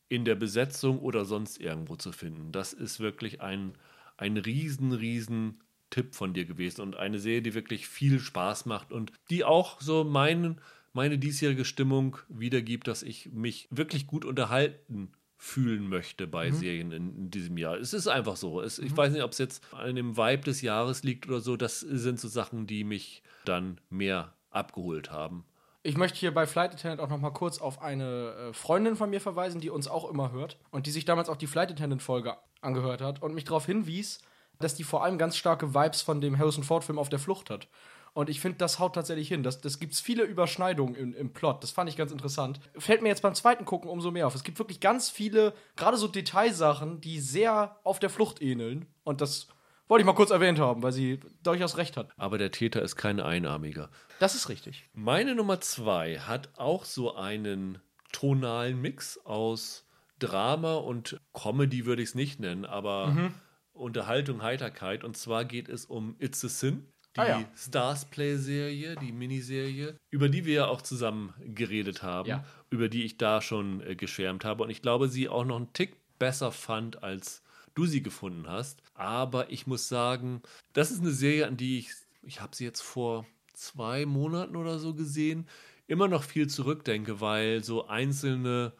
in der Besetzung oder sonst irgendwo zu finden. Das ist wirklich ein, ein riesen, riesen Tipp von dir gewesen und eine Serie, die wirklich viel Spaß macht und die auch so meinen, meine diesjährige Stimmung wiedergibt, dass ich mich wirklich gut unterhalten fühlen möchte bei Serien in, in diesem Jahr. Es ist einfach so. Es, Ich weiß nicht, ob es jetzt an dem Vibe des Jahres liegt oder so. Das sind so Sachen, die mich dann mehr abgeholt haben. Ich möchte hier bei Flight Attendant auch noch mal kurz auf eine äh, Freundin von mir verweisen, die uns auch immer hört und die sich damals auch die Flight Attendant Folge angehört hat und mich darauf hinwies, dass die vor allem ganz starke Vibes von dem Harrison Ford Film Auf der Flucht hat. Und ich finde, das haut tatsächlich hin. Das, das gibt viele Überschneidungen im, im Plot. Das fand ich ganz interessant. Fällt mir jetzt beim zweiten Gucken umso mehr auf. Es gibt wirklich ganz viele, gerade so Detailsachen, die sehr auf der Flucht ähneln. Und das wollte ich mal kurz erwähnt haben, weil sie durchaus recht hat. Aber der Täter ist kein Einarmiger. Das ist richtig. Meine Nummer zwei hat auch so einen tonalen Mix aus Drama und Comedy, würde ich es nicht nennen, aber Unterhaltung, Heiterkeit. Und zwar geht es um It's a Sin, die Ah ja. Stars Play-Serie, die Miniserie, über die wir ja auch zusammen geredet haben, Ja. über die ich da schon äh, geschwärmt habe. Und ich glaube, sie auch noch einen Tick besser fand, als du sie gefunden hast. Aber ich muss sagen, das ist eine Serie, an die ich, ich habe sie jetzt vor zwei Monaten oder so gesehen, immer noch viel zurückdenke, weil so einzelne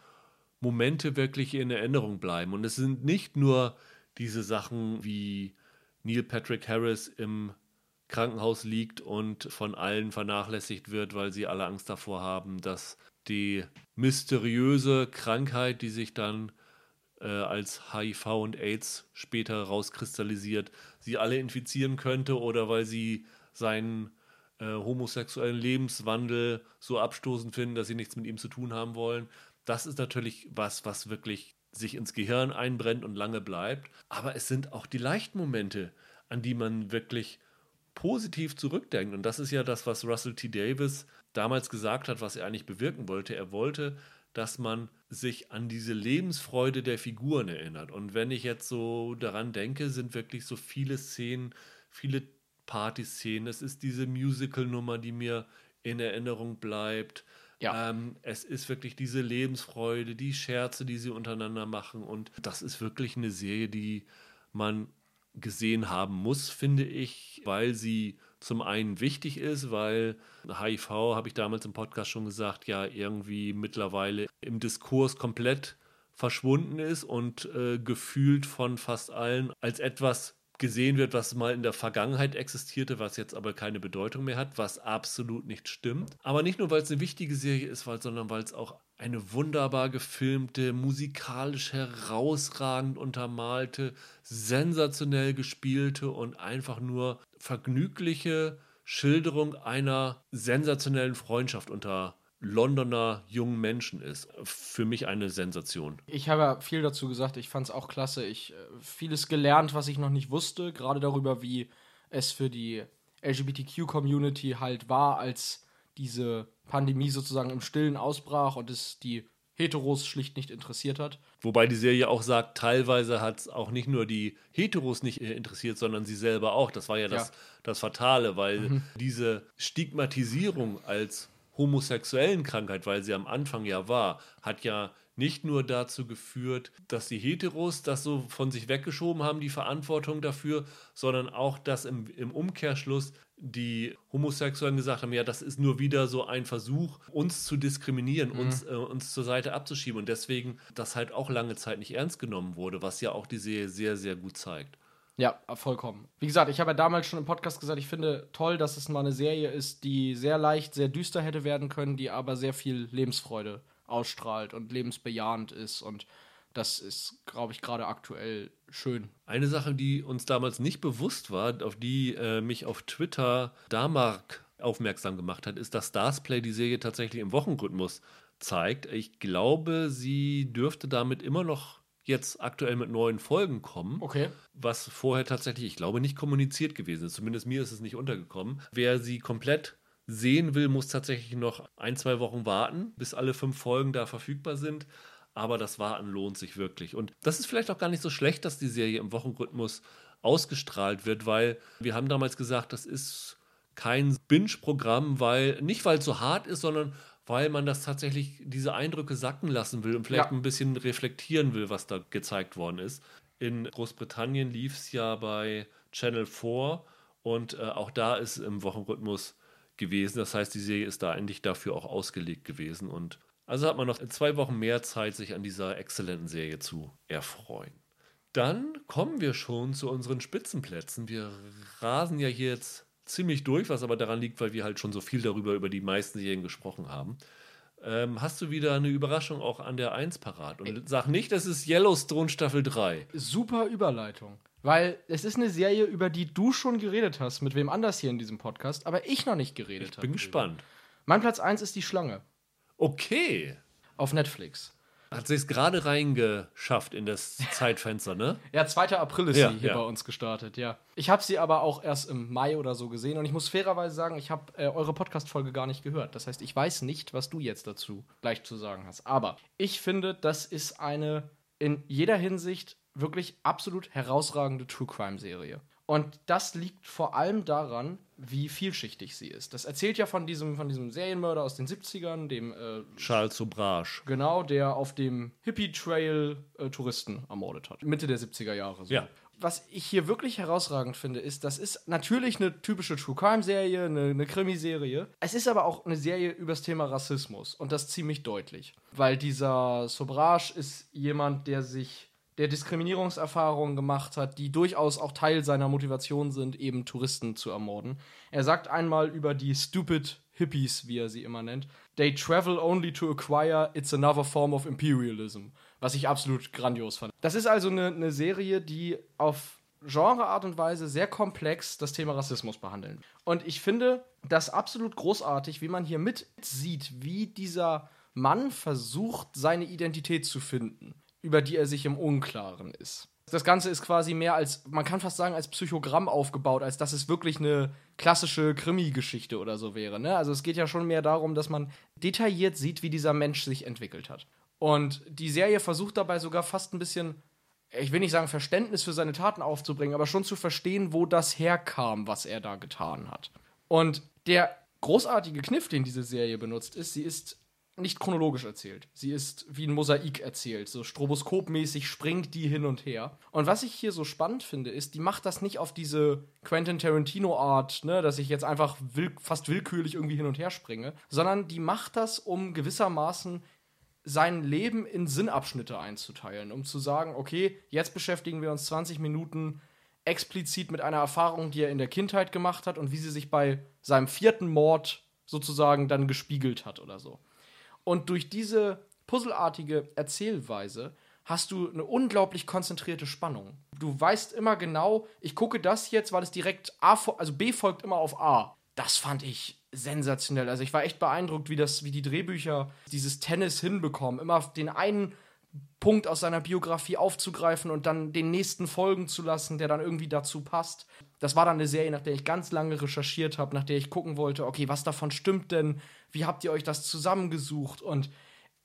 Momente wirklich in Erinnerung bleiben. Und es sind nicht nur diese Sachen wie Neil Patrick Harris im Krankenhaus liegt und von allen vernachlässigt wird, weil sie alle Angst davor haben, dass die mysteriöse Krankheit, die sich dann als HIV und AIDS später rauskristallisiert, sie alle infizieren könnte oder weil sie seinen äh, homosexuellen Lebenswandel so abstoßend finden, dass sie nichts mit ihm zu tun haben wollen. Das ist natürlich was, was wirklich sich ins Gehirn einbrennt und lange bleibt. Aber es sind auch die leichten Momente, an die man wirklich positiv zurückdenkt. Und das ist ja das, was Russell T. Davis damals gesagt hat, was er eigentlich bewirken wollte. Er wollte, dass man sich an diese Lebensfreude der Figuren erinnert. Und wenn ich jetzt so daran denke, sind wirklich so viele Szenen, viele Partyszenen. Es ist diese Musical-Nummer, die mir in Erinnerung bleibt. Ja. Ähm, es ist wirklich diese Lebensfreude, die Scherze, die sie untereinander machen. Und das ist wirklich eine Serie, die man gesehen haben muss, finde ich, weil sie zum einen wichtig ist, weil HIV, habe ich damals im Podcast schon gesagt, ja irgendwie mittlerweile im Diskurs komplett verschwunden ist und äh, gefühlt von fast allen als etwas gesehen wird, was mal in der Vergangenheit existierte, was jetzt aber keine Bedeutung mehr hat, was absolut nicht stimmt. Aber nicht nur, weil es eine wichtige Serie ist, sondern weil es auch eine wunderbar gefilmte, musikalisch herausragend untermalte, sensationell gespielte und einfach nur vergnügliche Schilderung einer sensationellen Freundschaft unter Londoner jungen Menschen ist. Für mich eine Sensation. Ich habe ja viel dazu gesagt, ich fand es auch klasse. Ich äh, vieles gelernt, was ich noch nicht wusste, gerade darüber, wie es für die LGBTQ-Community halt war, als diese Pandemie sozusagen im Stillen ausbrach und es die Heteros schlicht nicht interessiert hat. Wobei die Serie auch sagt, teilweise hat es auch nicht nur die Heteros nicht äh, interessiert, sondern sie selber auch. Das war ja das, ja. das Fatale, weil mhm. diese Stigmatisierung als homosexuellen Krankheit, weil sie am Anfang ja war, hat ja nicht nur dazu geführt, dass die Heteros das so von sich weggeschoben haben, die Verantwortung dafür, sondern auch, dass im, im Umkehrschluss die Homosexuellen gesagt haben, ja, das ist nur wieder so ein Versuch, uns zu diskriminieren, mhm. uns, äh, uns zur Seite abzuschieben und deswegen das halt auch lange Zeit nicht ernst genommen wurde, was ja auch die Serie sehr, sehr gut zeigt. Ja, vollkommen. Wie gesagt, ich habe ja damals schon im Podcast gesagt, ich finde toll, dass es mal eine Serie ist, die sehr leicht, sehr düster hätte werden können, die aber sehr viel Lebensfreude ausstrahlt und lebensbejahend ist. Und das ist, glaube ich, gerade aktuell schön. Eine Sache, die uns damals nicht bewusst war, auf die äh, mich auf Twitter Damark aufmerksam gemacht hat, ist, dass Starsplay die Serie tatsächlich im Wochenrhythmus zeigt. Ich glaube, sie dürfte damit immer noch jetzt aktuell mit neuen Folgen kommen. Okay. Was vorher tatsächlich, ich glaube, nicht kommuniziert gewesen ist. Zumindest mir ist es nicht untergekommen. Wer sie komplett sehen will, muss tatsächlich noch ein, zwei Wochen warten, bis alle fünf Folgen da verfügbar sind. Aber das Warten lohnt sich wirklich. Und das ist vielleicht auch gar nicht so schlecht, dass die Serie im Wochenrhythmus ausgestrahlt wird, weil wir haben damals gesagt, das ist kein Binge-Programm, weil nicht weil es so hart ist, sondern weil man das tatsächlich diese Eindrücke sacken lassen will und vielleicht ja. ein bisschen reflektieren will, was da gezeigt worden ist. In Großbritannien lief es ja bei Channel 4 und äh, auch da ist im Wochenrhythmus gewesen. Das heißt, die Serie ist da eigentlich dafür auch ausgelegt gewesen und also hat man noch zwei Wochen mehr Zeit, sich an dieser exzellenten Serie zu erfreuen. Dann kommen wir schon zu unseren Spitzenplätzen. Wir rasen ja hier jetzt ziemlich durch, was aber daran liegt, weil wir halt schon so viel darüber über die meisten Serien gesprochen haben. Ähm, hast du wieder eine Überraschung auch an der 1 parat? Und Ey. sag nicht, das ist Yellowstone Staffel 3. Super Überleitung. Weil es ist eine Serie, über die du schon geredet hast, mit wem anders hier in diesem Podcast, aber ich noch nicht geredet habe. Ich bin gespannt. Mein Platz 1 ist die Schlange. Okay. Auf Netflix. Hat sich gerade reingeschafft in das Zeitfenster, ne? ja, 2. April ist ja, sie hier ja. bei uns gestartet, ja. Ich habe sie aber auch erst im Mai oder so gesehen und ich muss fairerweise sagen, ich habe äh, eure Podcast-Folge gar nicht gehört. Das heißt, ich weiß nicht, was du jetzt dazu gleich zu sagen hast. Aber ich finde, das ist eine in jeder Hinsicht wirklich absolut herausragende True Crime-Serie. Und das liegt vor allem daran, wie vielschichtig sie ist. Das erzählt ja von diesem, von diesem Serienmörder aus den 70ern, dem äh, Charles Sobrage. Genau, der auf dem Hippie-Trail äh, Touristen ermordet hat. Mitte der 70er Jahre. So. Ja. Was ich hier wirklich herausragend finde, ist, das ist natürlich eine typische True Crime-Serie, eine, eine Krimiserie. Es ist aber auch eine Serie über das Thema Rassismus und das ziemlich deutlich. Weil dieser Sobrage ist jemand, der sich der Diskriminierungserfahrungen gemacht hat, die durchaus auch Teil seiner Motivation sind, eben Touristen zu ermorden. Er sagt einmal über die stupid Hippies, wie er sie immer nennt, they travel only to acquire, it's another form of imperialism. Was ich absolut grandios fand. Das ist also eine, eine Serie, die auf Genreart und Weise sehr komplex das Thema Rassismus behandeln. Und ich finde das absolut großartig, wie man hier mit sieht, wie dieser Mann versucht, seine Identität zu finden, über die er sich im Unklaren ist. Das Ganze ist quasi mehr als, man kann fast sagen, als Psychogramm aufgebaut, als dass es wirklich eine klassische Krimi-Geschichte oder so wäre. Ne? Also es geht ja schon mehr darum, dass man detailliert sieht, wie dieser Mensch sich entwickelt hat. Und die Serie versucht dabei sogar fast ein bisschen, ich will nicht sagen Verständnis für seine Taten aufzubringen, aber schon zu verstehen, wo das herkam, was er da getan hat. Und der großartige Kniff, den diese Serie benutzt, ist, sie ist nicht chronologisch erzählt. Sie ist wie ein Mosaik erzählt. So stroboskopmäßig springt die hin und her. Und was ich hier so spannend finde, ist, die macht das nicht auf diese Quentin Tarantino-Art, ne, dass ich jetzt einfach will, fast willkürlich irgendwie hin und her springe, sondern die macht das, um gewissermaßen sein Leben in Sinnabschnitte einzuteilen, um zu sagen, okay, jetzt beschäftigen wir uns 20 Minuten explizit mit einer Erfahrung, die er in der Kindheit gemacht hat und wie sie sich bei seinem vierten Mord sozusagen dann gespiegelt hat oder so. Und durch diese puzzelartige Erzählweise hast du eine unglaublich konzentrierte Spannung. Du weißt immer genau, ich gucke das jetzt, weil es direkt A, also B folgt immer auf A. Das fand ich sensationell. Also ich war echt beeindruckt, wie das, wie die Drehbücher dieses Tennis hinbekommen. Immer den einen Punkt aus seiner Biografie aufzugreifen und dann den nächsten folgen zu lassen, der dann irgendwie dazu passt. Das war dann eine Serie, nach der ich ganz lange recherchiert habe, nach der ich gucken wollte, okay, was davon stimmt denn? Wie habt ihr euch das zusammengesucht? Und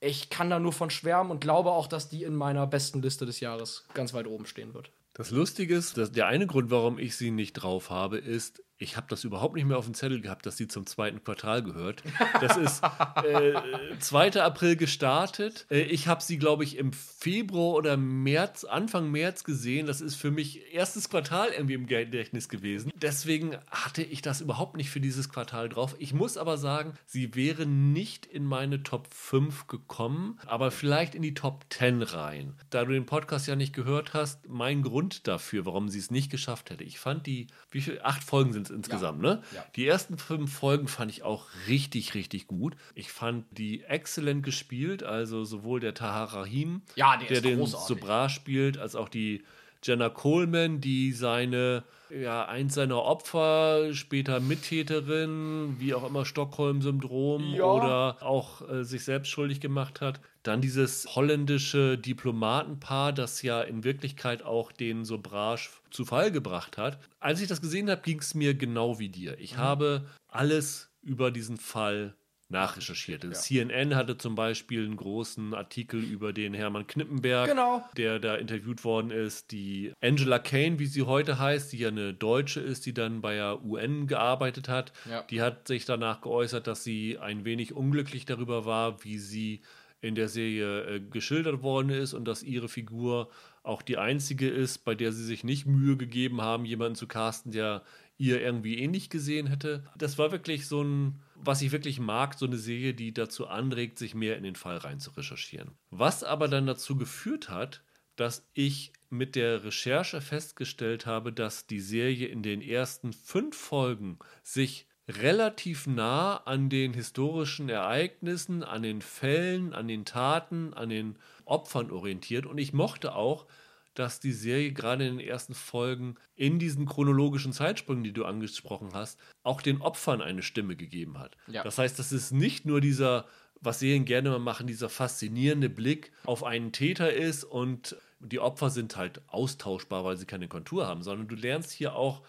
ich kann da nur von schwärmen und glaube auch, dass die in meiner besten Liste des Jahres ganz weit oben stehen wird. Das Lustige ist, dass der eine Grund, warum ich sie nicht drauf habe, ist, ich habe das überhaupt nicht mehr auf dem Zettel gehabt, dass sie zum zweiten Quartal gehört. Das ist äh, 2. April gestartet. Äh, ich habe sie, glaube ich, im Februar oder März, Anfang März gesehen. Das ist für mich erstes Quartal irgendwie im Gedächtnis gewesen. Deswegen hatte ich das überhaupt nicht für dieses Quartal drauf. Ich muss aber sagen, sie wäre nicht in meine Top 5 gekommen, aber vielleicht in die Top 10 rein. Da du den Podcast ja nicht gehört hast, mein Grund dafür, warum sie es nicht geschafft hätte. Ich fand die, wie viele, acht Folgen sind es insgesamt, ja. ne? Ja. Die ersten fünf Folgen fand ich auch richtig, richtig gut. Ich fand die exzellent gespielt, also sowohl der Tahar Rahim, ja, der, der den Sobra spielt, als auch die Jenna Coleman, die seine, ja, eins seiner Opfer, später Mittäterin, wie auch immer Stockholm-Syndrom ja. oder auch äh, sich selbst schuldig gemacht hat. Dann dieses holländische Diplomatenpaar, das ja in Wirklichkeit auch den Sobrage zu Fall gebracht hat. Als ich das gesehen habe, ging es mir genau wie dir. Ich mhm. habe alles über diesen Fall nachrecherchiert. Ja. CNN hatte zum Beispiel einen großen Artikel über den Hermann Knippenberg, genau. der da interviewt worden ist. Die Angela Kane, wie sie heute heißt, die ja eine Deutsche ist, die dann bei der UN gearbeitet hat, ja. die hat sich danach geäußert, dass sie ein wenig unglücklich darüber war, wie sie in der Serie äh, geschildert worden ist und dass ihre Figur auch die einzige ist, bei der sie sich nicht Mühe gegeben haben, jemanden zu casten, der ihr irgendwie ähnlich gesehen hätte. Das war wirklich so ein, was ich wirklich mag, so eine Serie, die dazu anregt, sich mehr in den Fall rein zu recherchieren. Was aber dann dazu geführt hat, dass ich mit der Recherche festgestellt habe, dass die Serie in den ersten fünf Folgen sich relativ nah an den historischen Ereignissen, an den Fällen, an den Taten, an den Opfern orientiert. Und ich mochte auch, dass die Serie gerade in den ersten Folgen in diesen chronologischen Zeitsprüngen, die du angesprochen hast, auch den Opfern eine Stimme gegeben hat. Ja. Das heißt, das ist nicht nur dieser, was Serien gerne mal machen, dieser faszinierende Blick auf einen Täter ist und die Opfer sind halt austauschbar, weil sie keine Kontur haben, sondern du lernst hier auch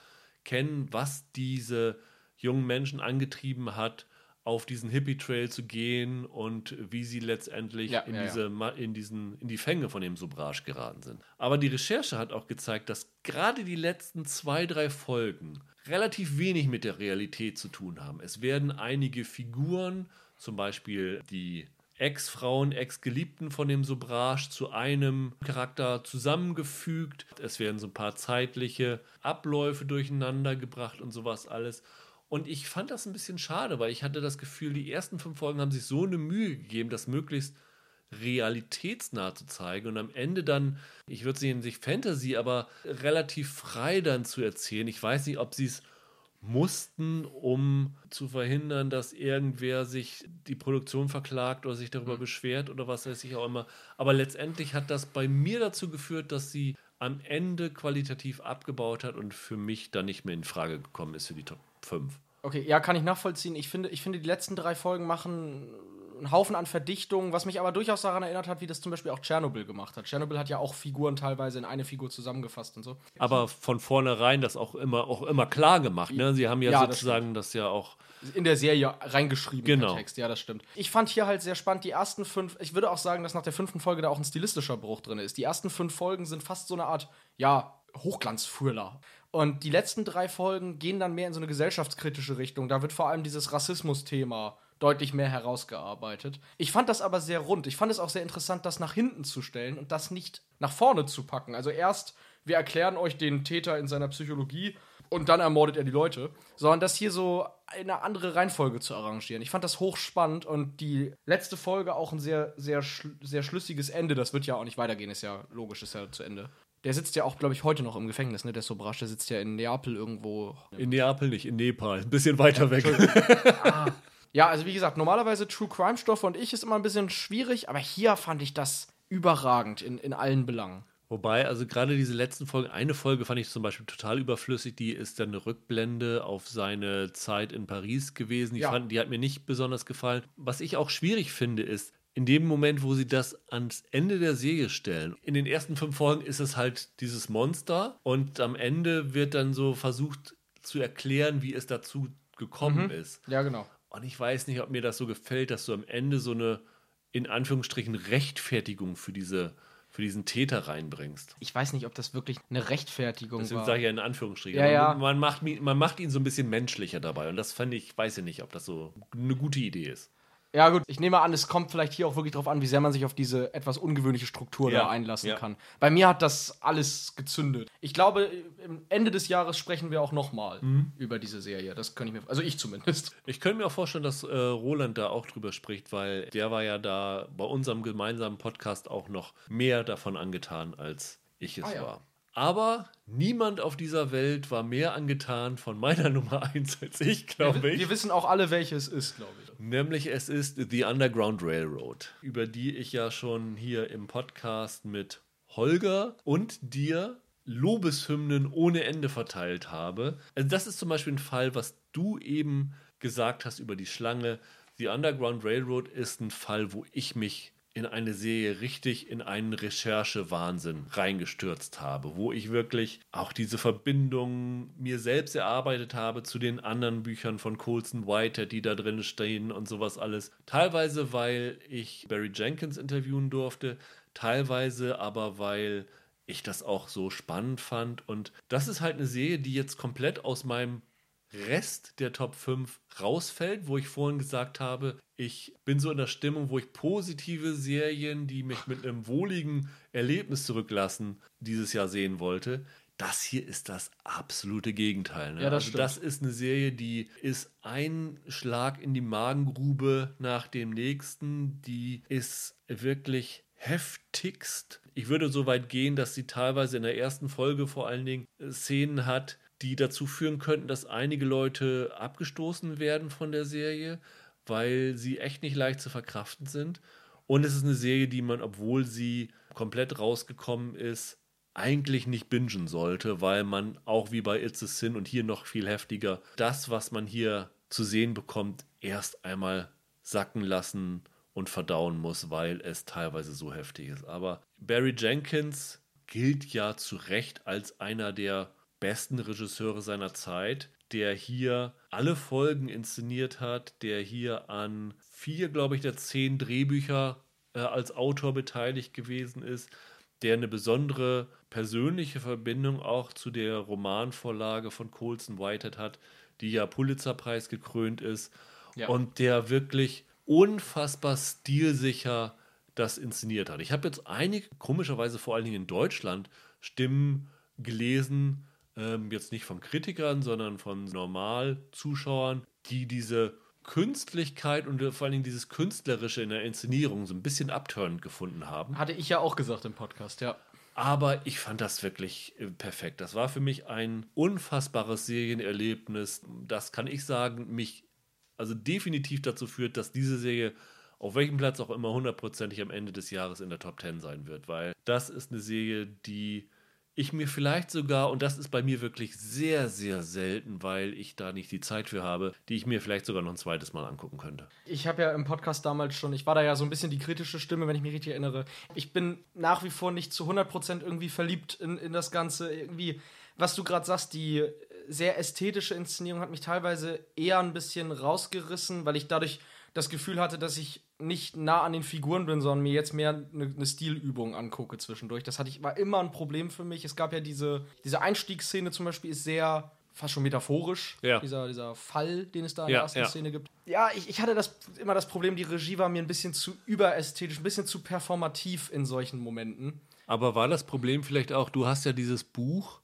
kennen, was diese jungen Menschen angetrieben hat, auf diesen Hippie-Trail zu gehen und wie sie letztendlich ja, in, ja, diese, ja. in, diesen, in die Fänge von dem Subrage geraten sind. Aber die Recherche hat auch gezeigt, dass gerade die letzten zwei, drei Folgen relativ wenig mit der Realität zu tun haben. Es werden einige Figuren, zum Beispiel die Ex-Frauen, Ex-Geliebten von dem Subrage zu einem Charakter zusammengefügt. Es werden so ein paar zeitliche Abläufe durcheinander gebracht und sowas alles. Und ich fand das ein bisschen schade, weil ich hatte das Gefühl, die ersten fünf Folgen haben sich so eine Mühe gegeben, das möglichst realitätsnah zu zeigen und am Ende dann, ich würde sehen, sich Fantasy, aber relativ frei dann zu erzählen. Ich weiß nicht, ob sie es mussten, um zu verhindern, dass irgendwer sich die Produktion verklagt oder sich darüber mhm. beschwert oder was weiß ich auch immer. Aber letztendlich hat das bei mir dazu geführt, dass sie am Ende qualitativ abgebaut hat und für mich dann nicht mehr in Frage gekommen ist für die Top 5. Okay, ja, kann ich nachvollziehen. Ich finde, ich finde, die letzten drei Folgen machen einen Haufen an Verdichtungen, was mich aber durchaus daran erinnert hat, wie das zum Beispiel auch Tschernobyl gemacht hat. Tschernobyl hat ja auch Figuren teilweise in eine Figur zusammengefasst und so. Aber von vornherein das auch immer, auch immer klar gemacht. Ne? Sie haben ja, Ja, das sozusagen das, ja auch. in der Serie reingeschrieben Genau. per Text. Ja, das stimmt. Ich fand hier halt sehr spannend, die ersten fünf, ich würde auch sagen, dass nach der fünften Folge da auch ein stilistischer Bruch drin ist. Die ersten fünf Folgen sind fast so eine Art, ja, Hochglanzthriller. Und die letzten drei Folgen gehen dann mehr in so eine gesellschaftskritische Richtung. Da wird vor allem dieses Rassismus-Thema deutlich mehr herausgearbeitet. Ich fand das aber sehr rund. Ich fand es auch sehr interessant, das nach hinten zu stellen und das nicht nach vorne zu packen. Also erst, wir erklären euch den Täter in seiner Psychologie und dann ermordet er die Leute, sondern das hier so eine andere Reihenfolge zu arrangieren. Ich fand das hochspannend und die letzte Folge auch ein sehr, sehr, schl sehr schlüssiges Ende. Das wird ja auch nicht weitergehen, ist ja logisch, ist ja zu Ende. Der sitzt ja auch, glaube ich, heute noch im Gefängnis, ne? Der Sobrasch, der sitzt ja in Neapel irgendwo. In Neapel nicht, in Nepal. Ein bisschen weiter weg. Ja, also wie gesagt, normalerweise True Crime Stoffe und ich ist immer ein bisschen schwierig, aber hier fand ich das überragend in, in allen Belangen. Wobei, also gerade diese letzten Folgen, eine Folge fand ich zum Beispiel total überflüssig, die ist dann eine Rückblende auf seine Zeit in Paris gewesen. Die, Ja. fand, die hat mir nicht besonders gefallen. Was ich auch schwierig finde, ist, in dem Moment, wo sie das ans Ende der Serie stellen, in den ersten fünf Folgen ist es halt dieses Monster und am Ende wird dann so versucht zu erklären, wie es dazu gekommen ist. Ja, genau. Und ich weiß nicht, ob mir das so gefällt, dass du am Ende so eine, in Anführungsstrichen, Rechtfertigung für, diese, für diesen Täter reinbringst. Ich weiß nicht, ob das wirklich eine Rechtfertigung Deswegen war. sage ich ja in Anführungsstrichen. Ja, ja. Man, macht, man macht ihn so ein bisschen menschlicher dabei. Und das fand ich, weiß ich nicht, ob das so eine gute Idee ist. Ja, gut, ich nehme an, es kommt vielleicht hier auch wirklich drauf an, wie sehr man sich auf diese etwas ungewöhnliche Struktur Ja, da einlassen ja. kann. Bei mir hat das alles gezündet. Ich glaube, Ende des Jahres sprechen wir auch nochmal Mhm. über diese Serie. Das kann ich mir, also ich zumindest. Ich könnte mir auch vorstellen, dass äh, Roland da auch drüber spricht, weil der war ja da bei unserem gemeinsamen Podcast auch noch mehr davon angetan, als ich es Ah, ja. war. Aber niemand auf dieser Welt war mehr angetan von meiner Nummer 1 als ich, glaube ich. Wir wissen auch alle, welche es ist, glaube ich. Nämlich es ist The Underground Railroad, über die ich ja schon hier im Podcast mit Holger und dir Lobeshymnen ohne Ende verteilt habe. Also das ist zum Beispiel ein Fall, was du eben gesagt hast über die Schlange. The Underground Railroad ist ein Fall, wo ich mich in eine Serie richtig in einen Recherchewahnsinn reingestürzt habe, wo ich wirklich auch diese Verbindung mir selbst erarbeitet habe zu den anderen Büchern von Colson Whitehead, die da drin stehen und sowas alles. Teilweise, weil ich Barry Jenkins interviewen durfte, teilweise aber, weil ich das auch so spannend fand. Und das ist halt eine Serie, die jetzt komplett aus meinem Rest der Top 5 rausfällt, wo ich vorhin gesagt habe, ich bin so in der Stimmung, wo ich positive Serien, die mich mit einem wohligen Erlebnis zurücklassen, dieses Jahr sehen wollte. Das hier ist das absolute Gegenteil. Ne? Ja, das also das ist eine Serie, die ist ein Schlag in die Magengrube nach dem nächsten. Die ist wirklich heftigst. Ich würde so weit gehen, dass sie teilweise in der ersten Folge vor allen Dingen Szenen hat, die dazu führen könnten, dass einige Leute abgestoßen werden von der Serie, weil sie echt nicht leicht zu verkraften sind. Und es ist eine Serie, die man, obwohl sie komplett rausgekommen ist, eigentlich nicht bingen sollte, weil man auch wie bei It's a Sin und hier noch viel heftiger das, was man hier zu sehen bekommt, erst einmal sacken lassen und verdauen muss, weil es teilweise so heftig ist. Aber Barry Jenkins gilt ja zu Recht als einer der besten Regisseure seiner Zeit, der hier alle Folgen inszeniert hat, der hier an vier, glaube ich, der zehn Drehbücher äh, als Autor beteiligt gewesen ist, der eine besondere persönliche Verbindung auch zu der Romanvorlage von Colson Whitehead hat, die ja Pulitzerpreis gekrönt ist Ja. und der wirklich unfassbar stilsicher das inszeniert hat. Ich habe jetzt einige, komischerweise vor allen Dingen in Deutschland, Stimmen gelesen, ähm, jetzt nicht von Kritikern, sondern von Normalzuschauern, die diese Künstlichkeit und vor allen Dingen dieses Künstlerische in der Inszenierung so ein bisschen abtörend gefunden haben. Hatte ich ja auch gesagt im Podcast, ja. Aber ich fand das wirklich äh, perfekt. Das war für mich ein unfassbares Serienerlebnis. Das kann ich sagen, mich also definitiv dazu führt, dass diese Serie auf welchem Platz auch immer hundertprozentig am Ende des Jahres in der Top 10 sein wird, weil das ist eine Serie, die ich mir vielleicht sogar, und das ist bei mir wirklich sehr, sehr selten, weil ich da nicht die Zeit für habe, die ich mir vielleicht sogar noch ein zweites Mal angucken könnte. Ich habe ja im Podcast damals schon, ich war da ja so ein bisschen die kritische Stimme, wenn ich mich richtig erinnere. Ich bin nach wie vor nicht zu 100% irgendwie verliebt in, in das Ganze. Irgendwie, was du gerade sagst, die sehr ästhetische Inszenierung hat mich teilweise eher ein bisschen rausgerissen, weil ich dadurch das Gefühl hatte, dass ich nicht nah an den Figuren bin, sondern mir jetzt mehr eine, eine Stilübung angucke zwischendurch. Das hatte ich, war immer ein Problem für mich. Es gab ja diese, diese Einstiegsszene zum Beispiel, ist sehr fast schon metaphorisch. Ja. Dieser, dieser Fall, den es da in Ja, der ersten ja. Szene gibt. Ja, ich, ich hatte das immer das Problem, die Regie war mir ein bisschen zu überästhetisch, ein bisschen zu performativ in solchen Momenten. Aber war das Problem vielleicht auch, du hast ja dieses Buch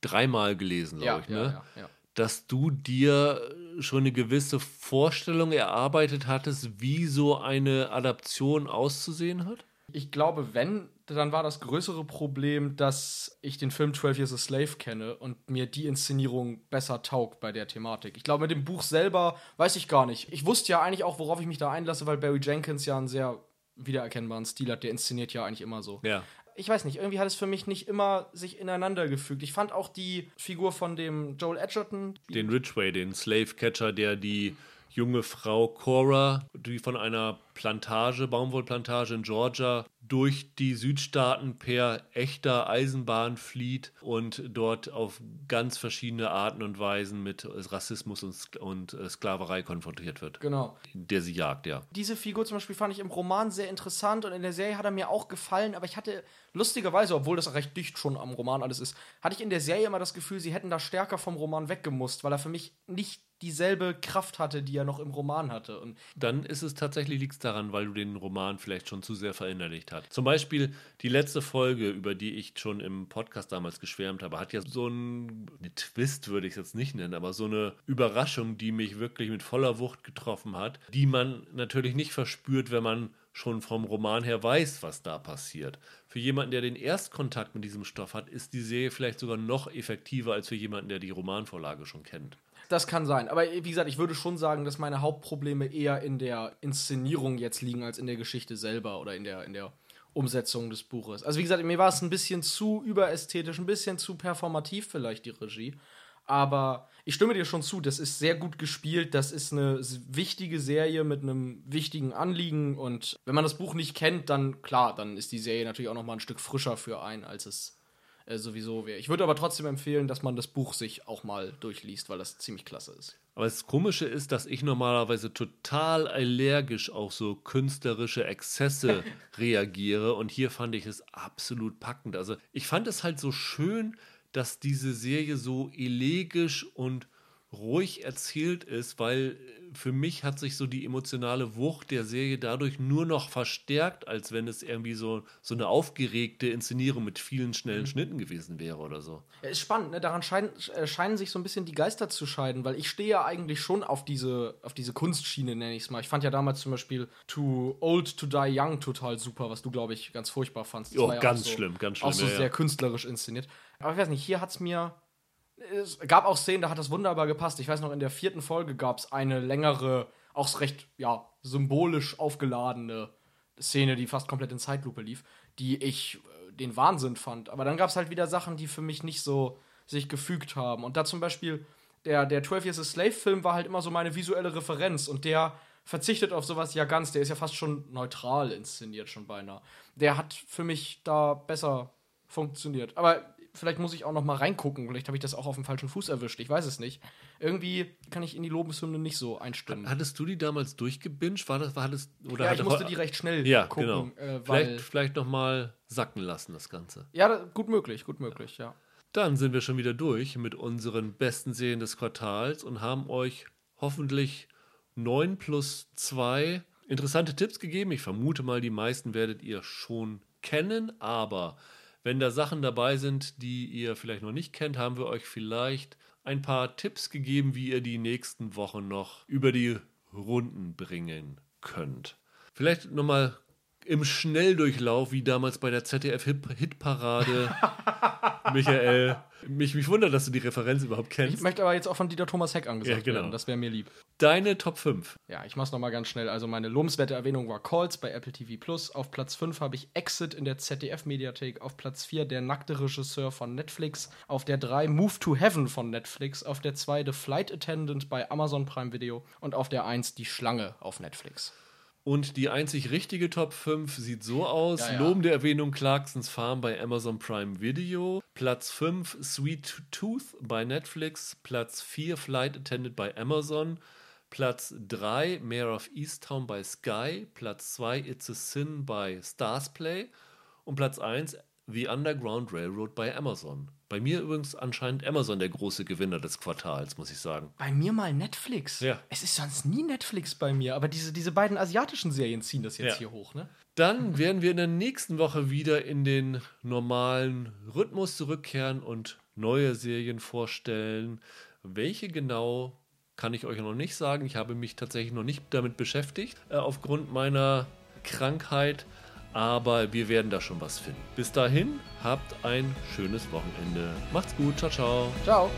dreimal gelesen, glaube ich, ne? ja, ja. dass du dir schon eine gewisse Vorstellung erarbeitet hattest, wie so eine Adaption auszusehen hat? Ich glaube, wenn, dann war das größere Problem, dass ich den Film 12 Years a Slave kenne und mir die Inszenierung besser taugt bei der Thematik. Ich glaube, mit dem Buch selber weiß ich gar nicht. Ich wusste ja eigentlich auch, worauf ich mich da einlasse, weil Barry Jenkins ja einen sehr wiedererkennbaren Stil hat. Der inszeniert ja eigentlich immer so. Ja. Ich weiß nicht, irgendwie hat es für mich nicht immer sich ineinander gefügt. Ich fand auch die Figur von dem Joel Edgerton, Den Ridgway, den Slave Catcher, der die junge Frau Cora, die von einer Plantage, Baumwollplantage in Georgia, durch die Südstaaten per echter Eisenbahn flieht und dort auf ganz verschiedene Arten und Weisen mit Rassismus und äh, Sklaverei konfrontiert wird. genau, Der sie jagt, ja. diese Figur zum Beispiel fand ich im Roman sehr interessant und in der Serie hat er mir auch gefallen, aber ich hatte lustigerweise, obwohl das recht dicht schon am Roman alles ist, hatte ich in der Serie immer das Gefühl, sie hätten da stärker vom Roman weggemusst, weil er für mich nicht dieselbe Kraft hatte, die er noch im Roman hatte. Und Dann ist es tatsächlich liegt daran, weil du den Roman vielleicht schon zu sehr verinnerlicht hast. Zum Beispiel die letzte Folge, über die ich schon im Podcast damals geschwärmt habe, hat ja so ein eine Twist, würde ich es jetzt nicht nennen, aber so eine Überraschung, die mich wirklich mit voller Wucht getroffen hat, die man natürlich nicht verspürt, wenn man schon vom Roman her weiß, was da passiert. Für jemanden, der den Erstkontakt mit diesem Stoff hat, ist die Serie vielleicht sogar noch effektiver als für jemanden, der die Romanvorlage schon kennt. das kann sein. Aber wie gesagt, ich würde schon sagen, dass meine Hauptprobleme eher in der Inszenierung jetzt liegen, als in der Geschichte selber oder in der, in der Umsetzung des Buches. Also wie gesagt, mir war es ein bisschen zu überästhetisch, ein bisschen zu performativ vielleicht die Regie. Aber ich stimme dir schon zu, das ist sehr gut gespielt, das ist eine wichtige Serie mit einem wichtigen Anliegen und wenn man das Buch nicht kennt, dann klar, dann ist die Serie natürlich auch noch mal ein Stück frischer für einen, als es äh, sowieso wäre. Ich würde aber trotzdem empfehlen, dass man das Buch sich auch mal durchliest, weil das ziemlich klasse ist. Aber das Komische ist, dass ich normalerweise total allergisch auf so künstlerische Exzesse reagiere und hier fand ich es absolut packend. Also ich fand es halt so schön, dass diese Serie so elegisch und ruhig erzählt ist, weil äh, für mich hat sich so die emotionale Wucht der Serie dadurch nur noch verstärkt, als wenn es irgendwie so, so eine aufgeregte Inszenierung mit vielen schnellen Schnitten gewesen wäre oder so. Ja, ist spannend, ne? Daran scheinen, äh, scheinen sich so ein bisschen die Geister zu scheiden, weil ich stehe ja eigentlich schon auf diese, auf diese Kunstschiene, nenne ich es mal. Ich fand ja damals zum Beispiel Too Old to Die Young total super, was du, glaube ich, ganz furchtbar fandst. Das Jo, ja ganz auch so, schlimm, ganz Auch schlimm, so ja, sehr künstlerisch inszeniert. Aber ich weiß nicht, hier hat es mir. Es gab auch Szenen, da hat das wunderbar gepasst. Ich weiß noch, in der vierten Folge gab es eine längere, auch recht, ja, symbolisch aufgeladene Szene, die fast komplett in Zeitlupe lief, die ich äh, den Wahnsinn fand. Aber dann gab es halt wieder Sachen, die für mich nicht so sich gefügt haben. Und da zum Beispiel der, der 12 Years a Slave-Film war halt immer so meine visuelle Referenz und der verzichtet auf sowas ja ganz. Der ist ja fast schon neutral inszeniert, schon beinahe. Der hat für mich da besser funktioniert. Aber vielleicht muss ich auch noch mal reingucken. Vielleicht habe ich das auch auf dem falschen Fuß erwischt. Ich weiß es nicht. Irgendwie kann ich in die Lobeshymne nicht so einstimmen. Hattest du die damals durchgebinged? War das, war das, oder ja, ich musste die recht schnell Ja, gucken. genau. Äh, vielleicht vielleicht nochmal sacken lassen, das Ganze. ja, gut möglich, gut möglich, ja. Dann sind wir schon wieder durch mit unseren besten Serien des Quartals und haben euch hoffentlich 9 plus 2 interessante Tipps gegeben. Ich vermute mal, die meisten werdet ihr schon kennen, aber wenn da Sachen dabei sind, die ihr vielleicht noch nicht kennt, haben wir euch vielleicht ein paar Tipps gegeben, wie ihr die nächsten Wochen noch über die Runden bringen könnt. Vielleicht nochmal im Schnelldurchlauf, wie damals bei der ZDF-Hitparade. Michael, mich, mich wundert, dass du die Referenz überhaupt kennst. Ich möchte aber jetzt auch von Dieter Thomas Heck angesagt Ja, genau. werden. Das wäre mir lieb. Deine Top 5. Ja, ich mach's nochmal ganz schnell. Also meine lobenswerte Erwähnung war Calls bei Apple TV Plus. Auf Platz 5 habe ich Exit in der ZDF-Mediathek. Auf Platz 4 der nackte Regisseur von Netflix. Auf der 3 Move to Heaven von Netflix. Auf der 2 The Flight Attendant bei Amazon Prime Video. Und auf der 1 Die Schlange auf Netflix. Und die einzig richtige Top 5 sieht so aus: Ja, ja. Lobende Erwähnung Clarksons Farm bei Amazon Prime Video. Platz 5 Sweet Tooth bei Netflix. Platz 4 Flight Attendant bei Amazon. Platz 3 Mayor of Easttown bei Sky. Platz 2 It's a Sin bei Starsplay. Und Platz 1 The Underground Railroad bei Amazon. Bei mir übrigens anscheinend Amazon der große Gewinner des Quartals, muss ich sagen. Bei mir mal Netflix. Ja. Es ist sonst nie Netflix bei mir. Aber diese, diese beiden asiatischen Serien ziehen das jetzt Ja. hier hoch, ne? Dann werden wir in der nächsten Woche wieder in den normalen Rhythmus zurückkehren und neue Serien vorstellen. Welche genau kann ich euch noch nicht sagen. Ich habe mich tatsächlich noch nicht damit beschäftigt, äh, aufgrund meiner Krankheit. Aber wir werden da schon was finden. Bis dahin, habt ein schönes Wochenende. Macht's gut. Ciao, ciao. Ciao.